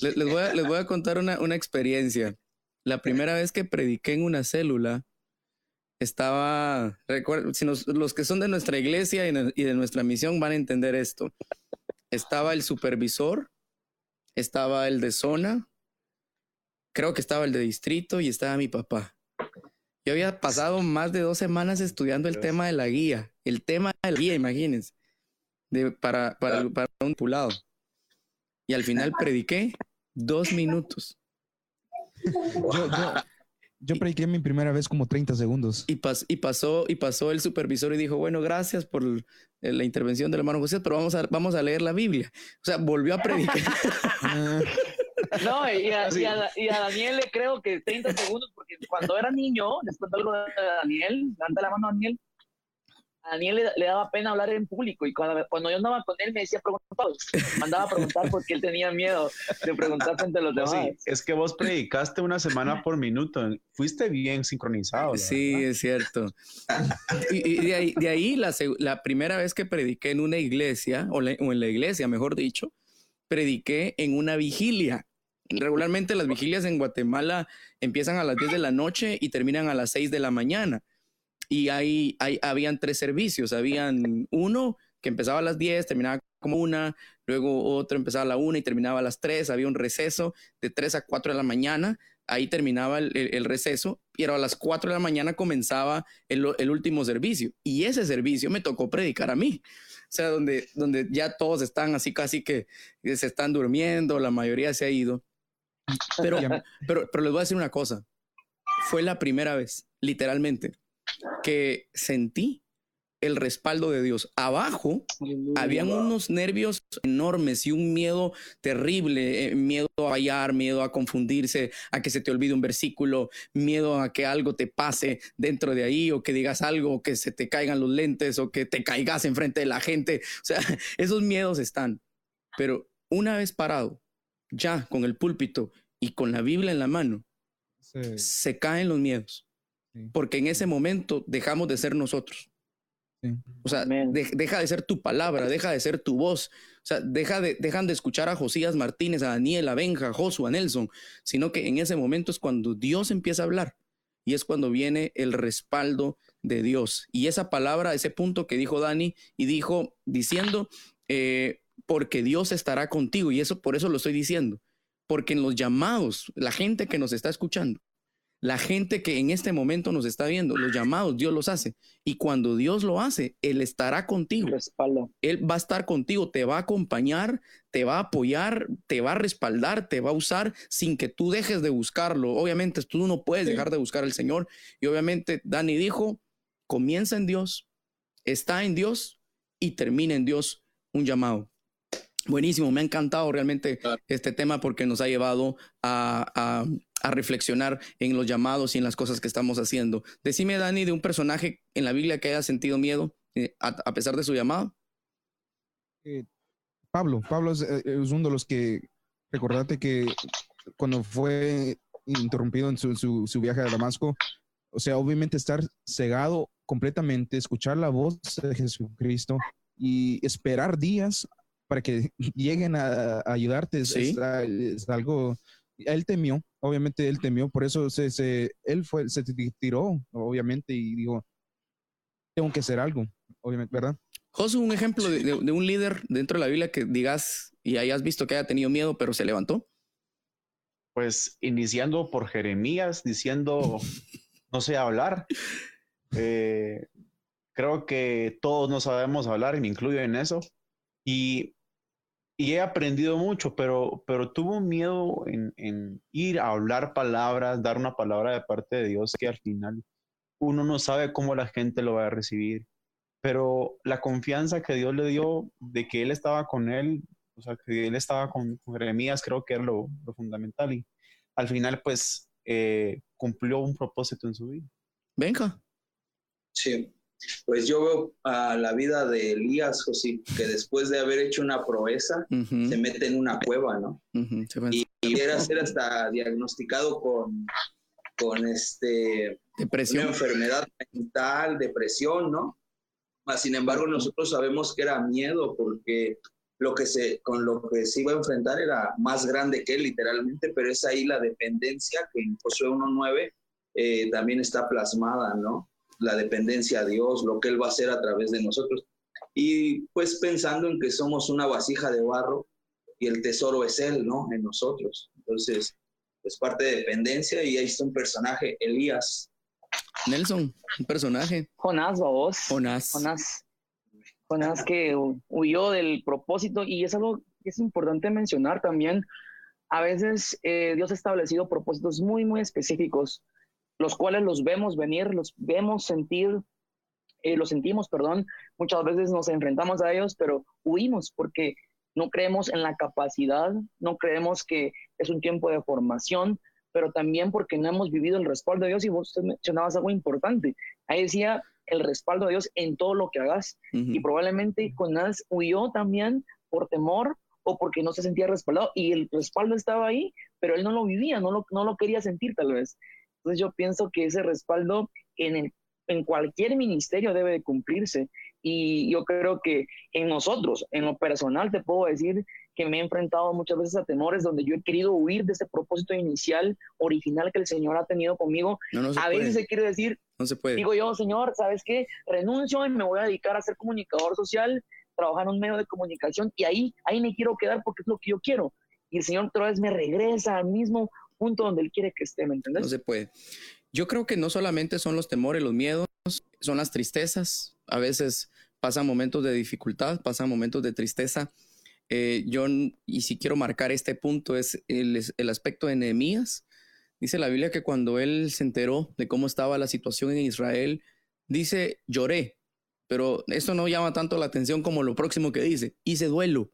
Les, voy a, les voy a contar una, una experiencia. La primera vez que prediqué en una célula, estaba, recuerdo, si los que son de nuestra iglesia y, de nuestra misión van a entender esto. Estaba el supervisor, estaba el de zona, creo que estaba el de distrito y estaba mi papá. Yo había pasado más de dos semanas estudiando el tema de la guía, el tema de la guía, imagínense, de, para, para, para un pulado. Y al final prediqué dos minutos. Yo, prediqué mi primera vez como 30 segundos. Y, y, pasó, y pasó el supervisor y dijo, bueno, gracias por la intervención del hermano José, pero vamos a, vamos a leer la Biblia. O sea, volvió a predicar. no, y a, y, a, Daniel le creo que 30 segundos, porque cuando era niño, les cuento algo de Daniel, levanta la mano Daniel, a Daniel le, daba pena hablar en público y cuando, cuando yo andaba con él me decía preguntar, mandaba a preguntar porque él tenía miedo de preguntar frente a los demás. es que vos predicaste una semana por minuto, fuiste bien sincronizado. Sí, es cierto. Y, de ahí, de ahí la, la, primera vez que prediqué en una iglesia, o, o en la iglesia, mejor dicho, prediqué en una vigilia. Regularmente las vigilias en Guatemala empiezan a las 10 de la noche y terminan a las 6 de la mañana y ahí, ahí habían tres servicios. Habían uno que empezaba a las 10, terminaba como una, luego otro empezaba a la una y terminaba a las 3, había un receso de 3 a 4 de la mañana, ahí terminaba el, receso, pero a las 4 de la mañana comenzaba el, último servicio y ese servicio me tocó predicar a mí. O sea, donde, donde ya todos están así casi que se están durmiendo, la mayoría se ha ido. Pero, pero, pero les voy a decir una cosa, fue la primera vez, literalmente, que sentí el respaldo de Dios. Abajo habían unos nervios enormes y un miedo terrible, eh, miedo a fallar, miedo a confundirse, a que se te olvide un versículo, miedo a que algo te pase dentro de ahí o que digas algo, o que se te caigan los lentes o que te caigas enfrente de la gente. O sea, esos miedos están. Pero una vez parado, ya con el púlpito y con la Biblia en la mano, se caen los miedos porque en ese momento dejamos de ser nosotros. O sea, deja de ser tu palabra, deja de ser tu voz. O sea, deja de, dejan de escuchar a Josías Martínez, a Daniel, a Benja, a Josué, a Nelson, sino que en ese momento es cuando Dios empieza a hablar y es cuando viene el respaldo de Dios. Y esa palabra, ese punto que dijo Dani y dijo diciendo, eh, porque Dios estará contigo. Y eso por eso lo estoy diciendo, porque en los llamados, la gente que nos está escuchando, la gente que en este momento nos está viendo, los llamados, Dios los hace. Y cuando Dios lo hace, Él estará contigo. Respaldo. Él va a estar contigo, te va a acompañar, te va a apoyar, te va a respaldar, te va a usar sin que tú dejes de buscarlo. Obviamente tú no puedes dejar de buscar al Señor. Y obviamente Dani dijo, comienza en Dios, está en Dios y termina en Dios un llamado. Buenísimo, me ha encantado realmente este tema porque nos ha llevado a, reflexionar en los llamados y en las cosas que estamos haciendo. Decime, Dani, de un personaje en la Biblia que haya sentido miedo eh, a, pesar de su llamado. Eh, Pablo, Pablo eh, es, uno de los que, recordate que cuando fue interrumpido en su, su viaje a Damasco, o sea, obviamente estar cegado completamente, escuchar la voz de Jesucristo y esperar días para que lleguen a, ayudarte es, algo. Él temió, obviamente él temió, por eso se, se, él fue, se tiró, obviamente, y dijo, tengo que hacer algo, obviamente, ¿verdad? Josu, un ejemplo de, un líder dentro de la Biblia que digas y hayas visto que haya tenido miedo, pero se levantó. Pues iniciando por Jeremías, diciendo, no sé hablar. Eh, creo que todos no sabemos hablar y me incluyo en eso. Y y he aprendido mucho, pero, pero tuvo miedo en, en, ir a hablar palabras, dar una palabra de parte de Dios que al final uno no sabe cómo la gente lo va a recibir. Pero la confianza que Dios le dio de que Él estaba con él, o sea, que Él estaba con, Jeremías, creo que era lo, lo fundamental. Y al final, pues, eh, cumplió un propósito en su vida. Venga. Sí, pues yo veo a la vida de Elías, José, que después de haber hecho una proeza, se mete en una cueva, ¿no? y, era ser hasta diagnosticado con, con este, depresión. una enfermedad mental, depresión, ¿no? sin embargo, nosotros sabemos que era miedo porque lo que se, con lo que se iba a enfrentar era más grande que él, literalmente, pero es ahí la dependencia que en Josué 1.9 eh, también está plasmada, ¿no? La dependencia a Dios, lo que Él va a hacer a través de nosotros. Y pues pensando en que somos una vasija de barro y el tesoro es Él, ¿no? En nosotros. Entonces, es parte de dependencia y ahí está un personaje, Elías. Nelson, un personaje. Jonás, vos. Jonás. Jonás. Jonás que huyó del propósito y es algo que es importante mencionar también. A veces eh, Dios ha establecido propósitos muy, muy específicos los cuales los vemos venir, los vemos sentir, eh, los sentimos, perdón, muchas veces nos enfrentamos a ellos, pero huimos porque no creemos en la capacidad, no creemos que es un tiempo de formación, pero también porque no hemos vivido el respaldo de Dios y vos mencionabas algo importante. Ahí decía el respaldo de Dios en todo lo que hagas y probablemente Jonás huyó también por temor o porque no se sentía respaldado y el respaldo estaba ahí, pero él no lo vivía, no lo, no lo quería sentir tal vez. Entonces yo pienso que ese respaldo en, en cualquier ministerio debe de cumplirse y yo creo que en nosotros, en lo personal, te puedo decir que me he enfrentado muchas veces a temores donde yo he querido huir de ese propósito inicial, original que el Señor ha tenido conmigo. a veces se quiere decir, no se puede. digo yo, Señor, ¿sabes qué? Renuncio y me voy a dedicar a ser comunicador social, trabajar en un medio de comunicación y ahí, ahí me quiero quedar porque es lo que yo quiero. Y el Señor otra vez me regresa al mismo punto donde Él quiere que esté, ¿me entiendes? No se puede. Yo creo que no solamente son los temores, los miedos, son las tristezas. A veces pasan momentos de dificultad, pasan momentos de tristeza. Eh, yo, y si quiero marcar este punto, es el, el aspecto de Nehemías. Dice la Biblia que cuando él se enteró de cómo estaba la situación en Israel, dice, lloré, pero esto no llama tanto la atención como lo próximo que dice, hice duelo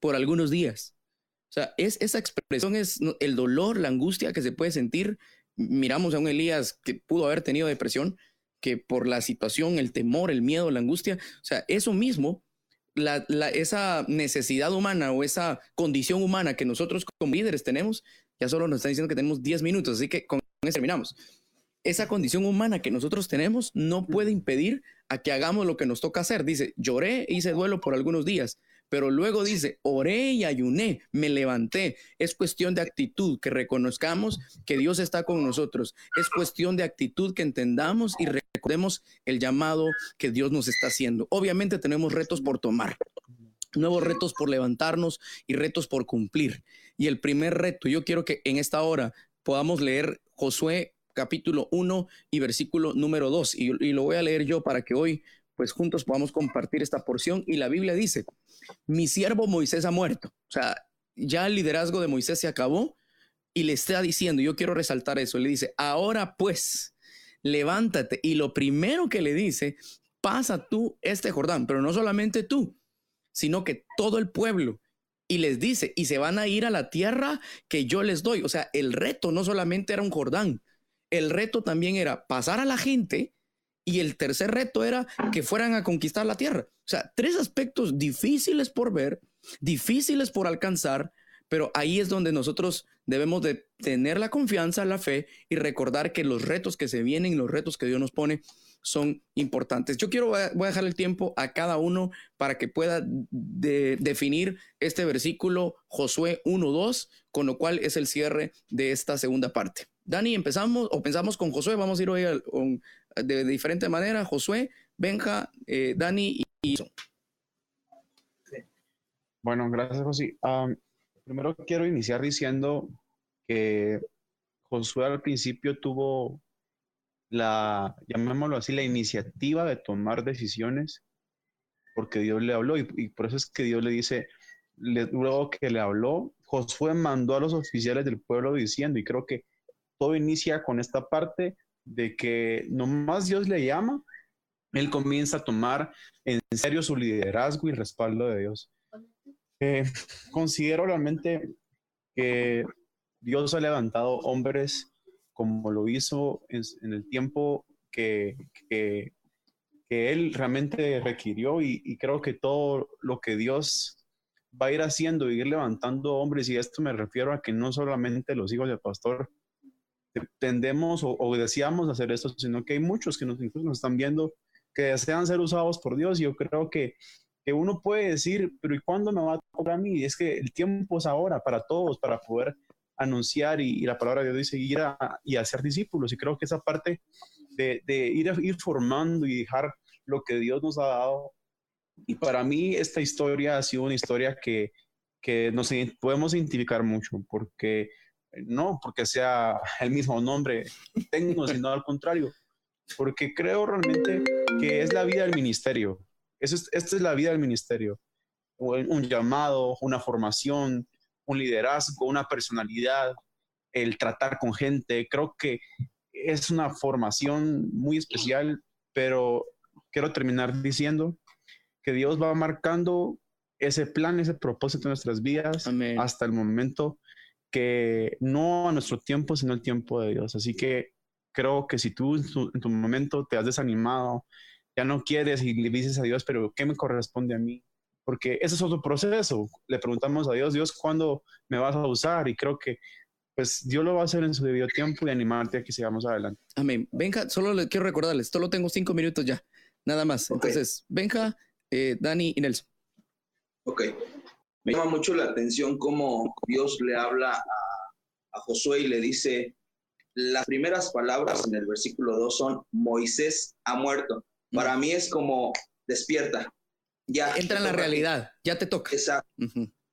por algunos días. O sea, es, esa expresión es el dolor, la angustia que se puede sentir. Miramos a un Elías que pudo haber tenido depresión, que por la situación, el temor, el miedo, la angustia, o sea, eso mismo, esa necesidad humana o esa condición humana que nosotros como líderes tenemos, ya solo nos están diciendo que tenemos 10 minutos, así que con eso terminamos. Esa condición humana que nosotros tenemos no puede impedir a que hagamos lo que nos toca hacer. Dice, lloré, hice duelo por algunos días, pero luego dice, oré y ayuné, me levanté. Es cuestión de actitud, que reconozcamos que Dios está con nosotros. Es cuestión de actitud que entendamos y recordemos el llamado que Dios nos está haciendo. Obviamente tenemos retos por tomar, nuevos retos por levantarnos y retos por cumplir. Y el primer reto, yo quiero que en esta hora podamos leer Josué capítulo 1 y versículo número 2. Y, y, lo voy a leer yo para que hoy, pues juntos podamos compartir esta porción. Y la Biblia dice, mi siervo Moisés ha muerto. O sea, ya el liderazgo de Moisés se acabó y le está diciendo, yo quiero resaltar eso, le dice, ahora pues, levántate. Y lo primero que le dice, pasa tú este Jordán, pero no solamente tú, sino que todo el pueblo. Y les dice, y se van a ir a la tierra que yo les doy. O sea, el reto no solamente era un Jordán, el reto también era pasar a la gente y el tercer reto era que fueran a conquistar la tierra. O sea, tres aspectos difíciles por ver, difíciles por alcanzar, pero ahí es donde nosotros debemos de tener la confianza, la fe y recordar que los retos que se vienen, los retos que Dios nos pone, son importantes. Yo quiero, voy a dejar el tiempo a cada uno para que pueda definir este versículo Josué 1.2, con lo cual es el cierre de esta segunda parte. Dani, empezamos o pensamos con Josué, vamos a ir hoy de, diferente manera. Josué, Benja, eh, Dani y Bueno, gracias, José. primero quiero iniciar diciendo que Josué al principio tuvo la, llamémoslo así, la iniciativa de tomar decisiones porque Dios le habló y, por eso es que Dios le dice, luego que le habló, Josué mandó a los oficiales del pueblo diciendo, y creo que todo inicia con esta parte de que nomás Dios le llama, él comienza a tomar en serio su liderazgo y respaldo de Dios. Eh, considero realmente que Dios ha levantado hombres como lo hizo en, el tiempo que, que, Él realmente requirió y, creo que todo lo que Dios va a ir haciendo, ir levantando hombres, y esto me refiero a que no solamente los hijos del pastor tendemos o, o deseamos hacer esto, sino que hay muchos que nos, incluso nos están viendo que desean ser usados por Dios. Y yo creo que, que uno puede decir, pero ¿y cuándo me va a tocar a mí? Y es que el tiempo es ahora para todos, para poder anunciar y, la palabra de Dios dice ir a, y hacer discípulos. Y creo que esa parte de, de ir, ir formando y dejar lo que Dios nos ha dado. Y para mí esta historia ha sido una historia que, que nos podemos identificar mucho, porque no porque sea el mismo nombre tengo, sino al contrario, porque creo realmente que es la vida del ministerio. Eso es, esta es la vida del ministerio. Un llamado, una formación, un liderazgo, una personalidad, el tratar con gente. Creo que es una formación muy especial, pero quiero terminar diciendo que Dios va marcando ese plan, ese propósito en nuestras vidas hasta el momento que no a nuestro tiempo, sino el tiempo de Dios. Así que creo que si tú en tu, momento te has desanimado, ya no quieres y le dices a Dios, pero ¿qué me corresponde a mí? Porque ese es otro proceso. Le preguntamos a Dios, Dios, ¿cuándo me vas a usar? Y creo que pues Dios lo va a hacer en su debido tiempo y animarte a que sigamos adelante. Amén. Benja, solo le quiero recordarles, solo tengo cinco minutos ya, nada más. Entonces, Benja, eh, Dani y Nelson. Ok. Me llama mucho la atención cómo Dios le habla a, a Josué y le dice, las primeras palabras en el versículo 2 son, Moisés ha muerto. Para mí es como, despierta. Ya Entra en la realidad, ya te toca. Exacto.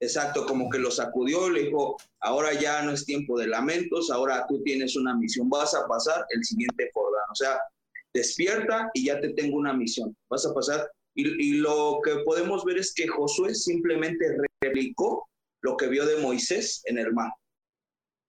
Exacto, como que lo sacudió, le dijo, ahora ya no es tiempo de lamentos, ahora tú tienes una misión, vas a pasar el siguiente Jordán. O sea, despierta y ya te tengo una misión. Vas a pasar. Y, y lo que podemos ver es que Josué simplemente replicó lo que vio de Moisés en el mar.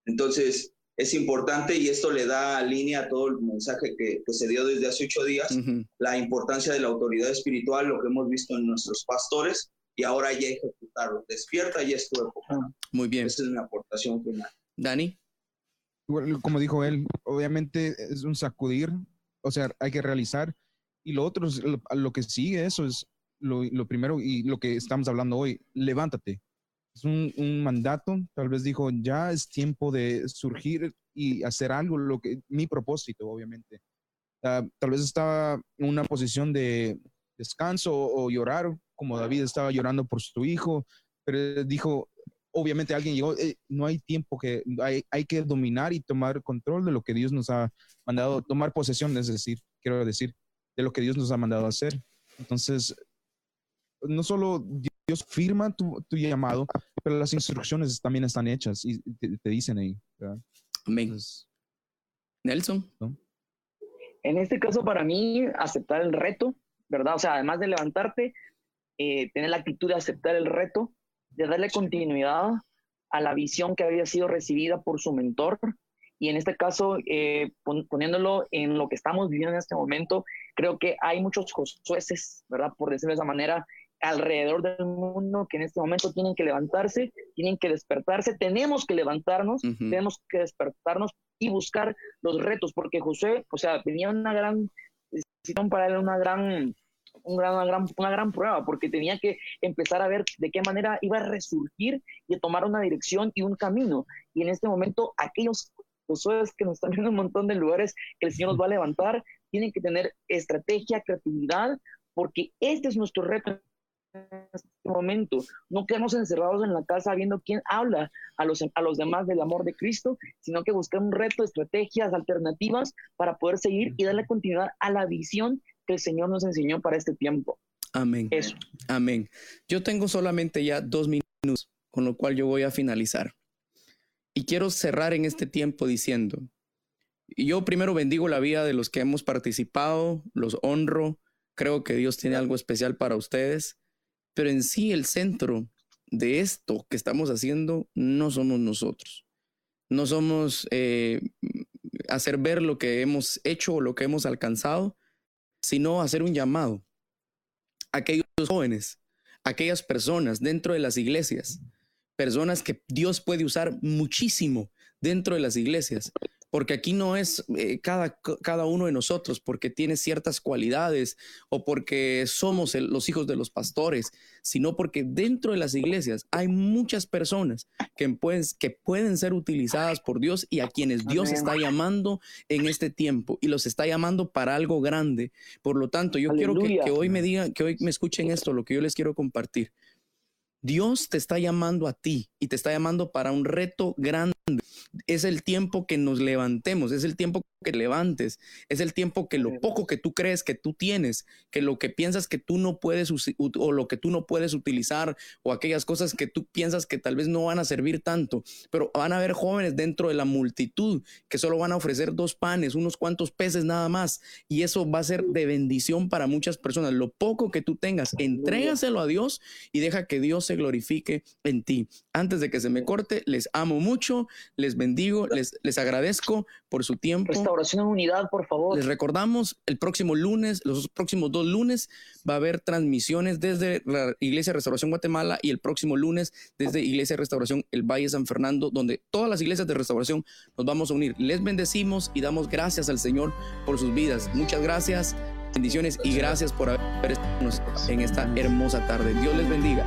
Entonces, es importante y esto le da línea a todo el mensaje que, se dio desde hace ocho días, la importancia de la autoridad espiritual, lo que hemos visto en nuestros pastores y ahora ya ejecutarlo. Despierta, ya es tu época. Muy bien. Esa es mi aportación final. Dani. Como dijo él, obviamente es un sacudir, o sea, hay que realizar. Y lo otro, lo, que sigue eso es lo, lo primero y lo que estamos hablando hoy, levántate es un, mandato, tal vez dijo, ya es tiempo de surgir y hacer algo, lo que mi propósito, obviamente. Ah, tal vez estaba en una posición de descanso o, llorar, como David estaba llorando por su hijo, pero dijo, obviamente alguien llegó, eh, no hay tiempo que, hay, hay, que dominar y tomar control de lo que Dios nos ha mandado, tomar posesión, es decir, quiero decir, de lo que Dios nos ha mandado hacer. Entonces, no solo Dios firma tu, llamado, pero las instrucciones también están hechas y te, dicen ahí. Amén. Nelson. En este caso, para mí, aceptar el reto, ¿verdad? O sea, además de levantarte, eh, tener la actitud de aceptar el reto, de darle continuidad a la visión que había sido recibida por su mentor. Y en este caso, eh, poniéndolo en lo que estamos viviendo en este momento, creo que hay muchos jueces, ¿verdad? Por decirlo de esa manera, alrededor del mundo que en este momento tienen que levantarse, tienen que despertarse, tenemos que levantarnos, tenemos que despertarnos y buscar los retos, porque José, o sea, tenía una gran, para él una gran, una gran, una gran prueba, porque tenía que empezar a ver de qué manera iba a resurgir y a tomar una dirección y un camino. Y en este momento, aquellos Josué que nos están viendo en un montón de lugares que el Señor nos va a levantar, tienen que tener estrategia, creatividad, porque este es nuestro reto en este momento. No quedemos encerrados en la casa viendo quién habla a los, a los demás del amor de Cristo, sino que buscar un reto, estrategias, alternativas para poder seguir y darle continuidad a la visión que el Señor nos enseñó para este tiempo. Amén. Eso. Amén. Yo tengo solamente ya dos minutos, con lo cual yo voy a finalizar. Y quiero cerrar en este tiempo diciendo, yo primero bendigo la vida de los que hemos participado, los honro, creo que Dios tiene algo especial para ustedes pero en sí el centro de esto que estamos haciendo no somos nosotros. No somos eh, hacer ver lo que hemos hecho o lo que hemos alcanzado, sino hacer un llamado a aquellos jóvenes, a aquellas personas dentro de las iglesias, personas que Dios puede usar muchísimo dentro de las iglesias, porque aquí no es eh, cada, cada uno de nosotros porque tiene ciertas cualidades o porque somos los hijos de los pastores, sino porque dentro de las iglesias hay muchas personas que pueden, que pueden ser utilizadas por Dios y a quienes Dios está llamando en este tiempo y los está llamando para algo grande. Por lo tanto, yo quiero que, que hoy me digan, que hoy me escuchen esto, lo que yo les quiero compartir. Dios te está llamando a ti y te está llamando para un reto grande. Es el tiempo que nos levantemos, es el tiempo que levantes, es el tiempo que lo poco que tú crees que tú tienes, que lo que piensas que tú no puedes o lo que tú no puedes utilizar o aquellas cosas que tú piensas que tal vez no van a servir tanto, pero van a haber jóvenes dentro de la multitud que solo van a ofrecer dos panes, unos cuantos peces nada más y eso va a ser de bendición para muchas personas. Lo poco que tú tengas, entrégaselo a Dios y deja que Dios se glorifique en ti. Antes de que se me corte, les amo mucho, les bendigo, les, les agradezco por su tiempo. Restauración en unidad, por favor. Les recordamos, el próximo lunes, los próximos dos lunes, va a haber transmisiones desde la Iglesia de Restauración Guatemala y el próximo lunes desde Iglesia de Restauración El Valle San Fernando, donde todas las iglesias de restauración nos vamos a unir. Les bendecimos y damos gracias al Señor por sus vidas. Muchas gracias, bendiciones y gracias por haber estado en esta hermosa tarde. Dios les bendiga.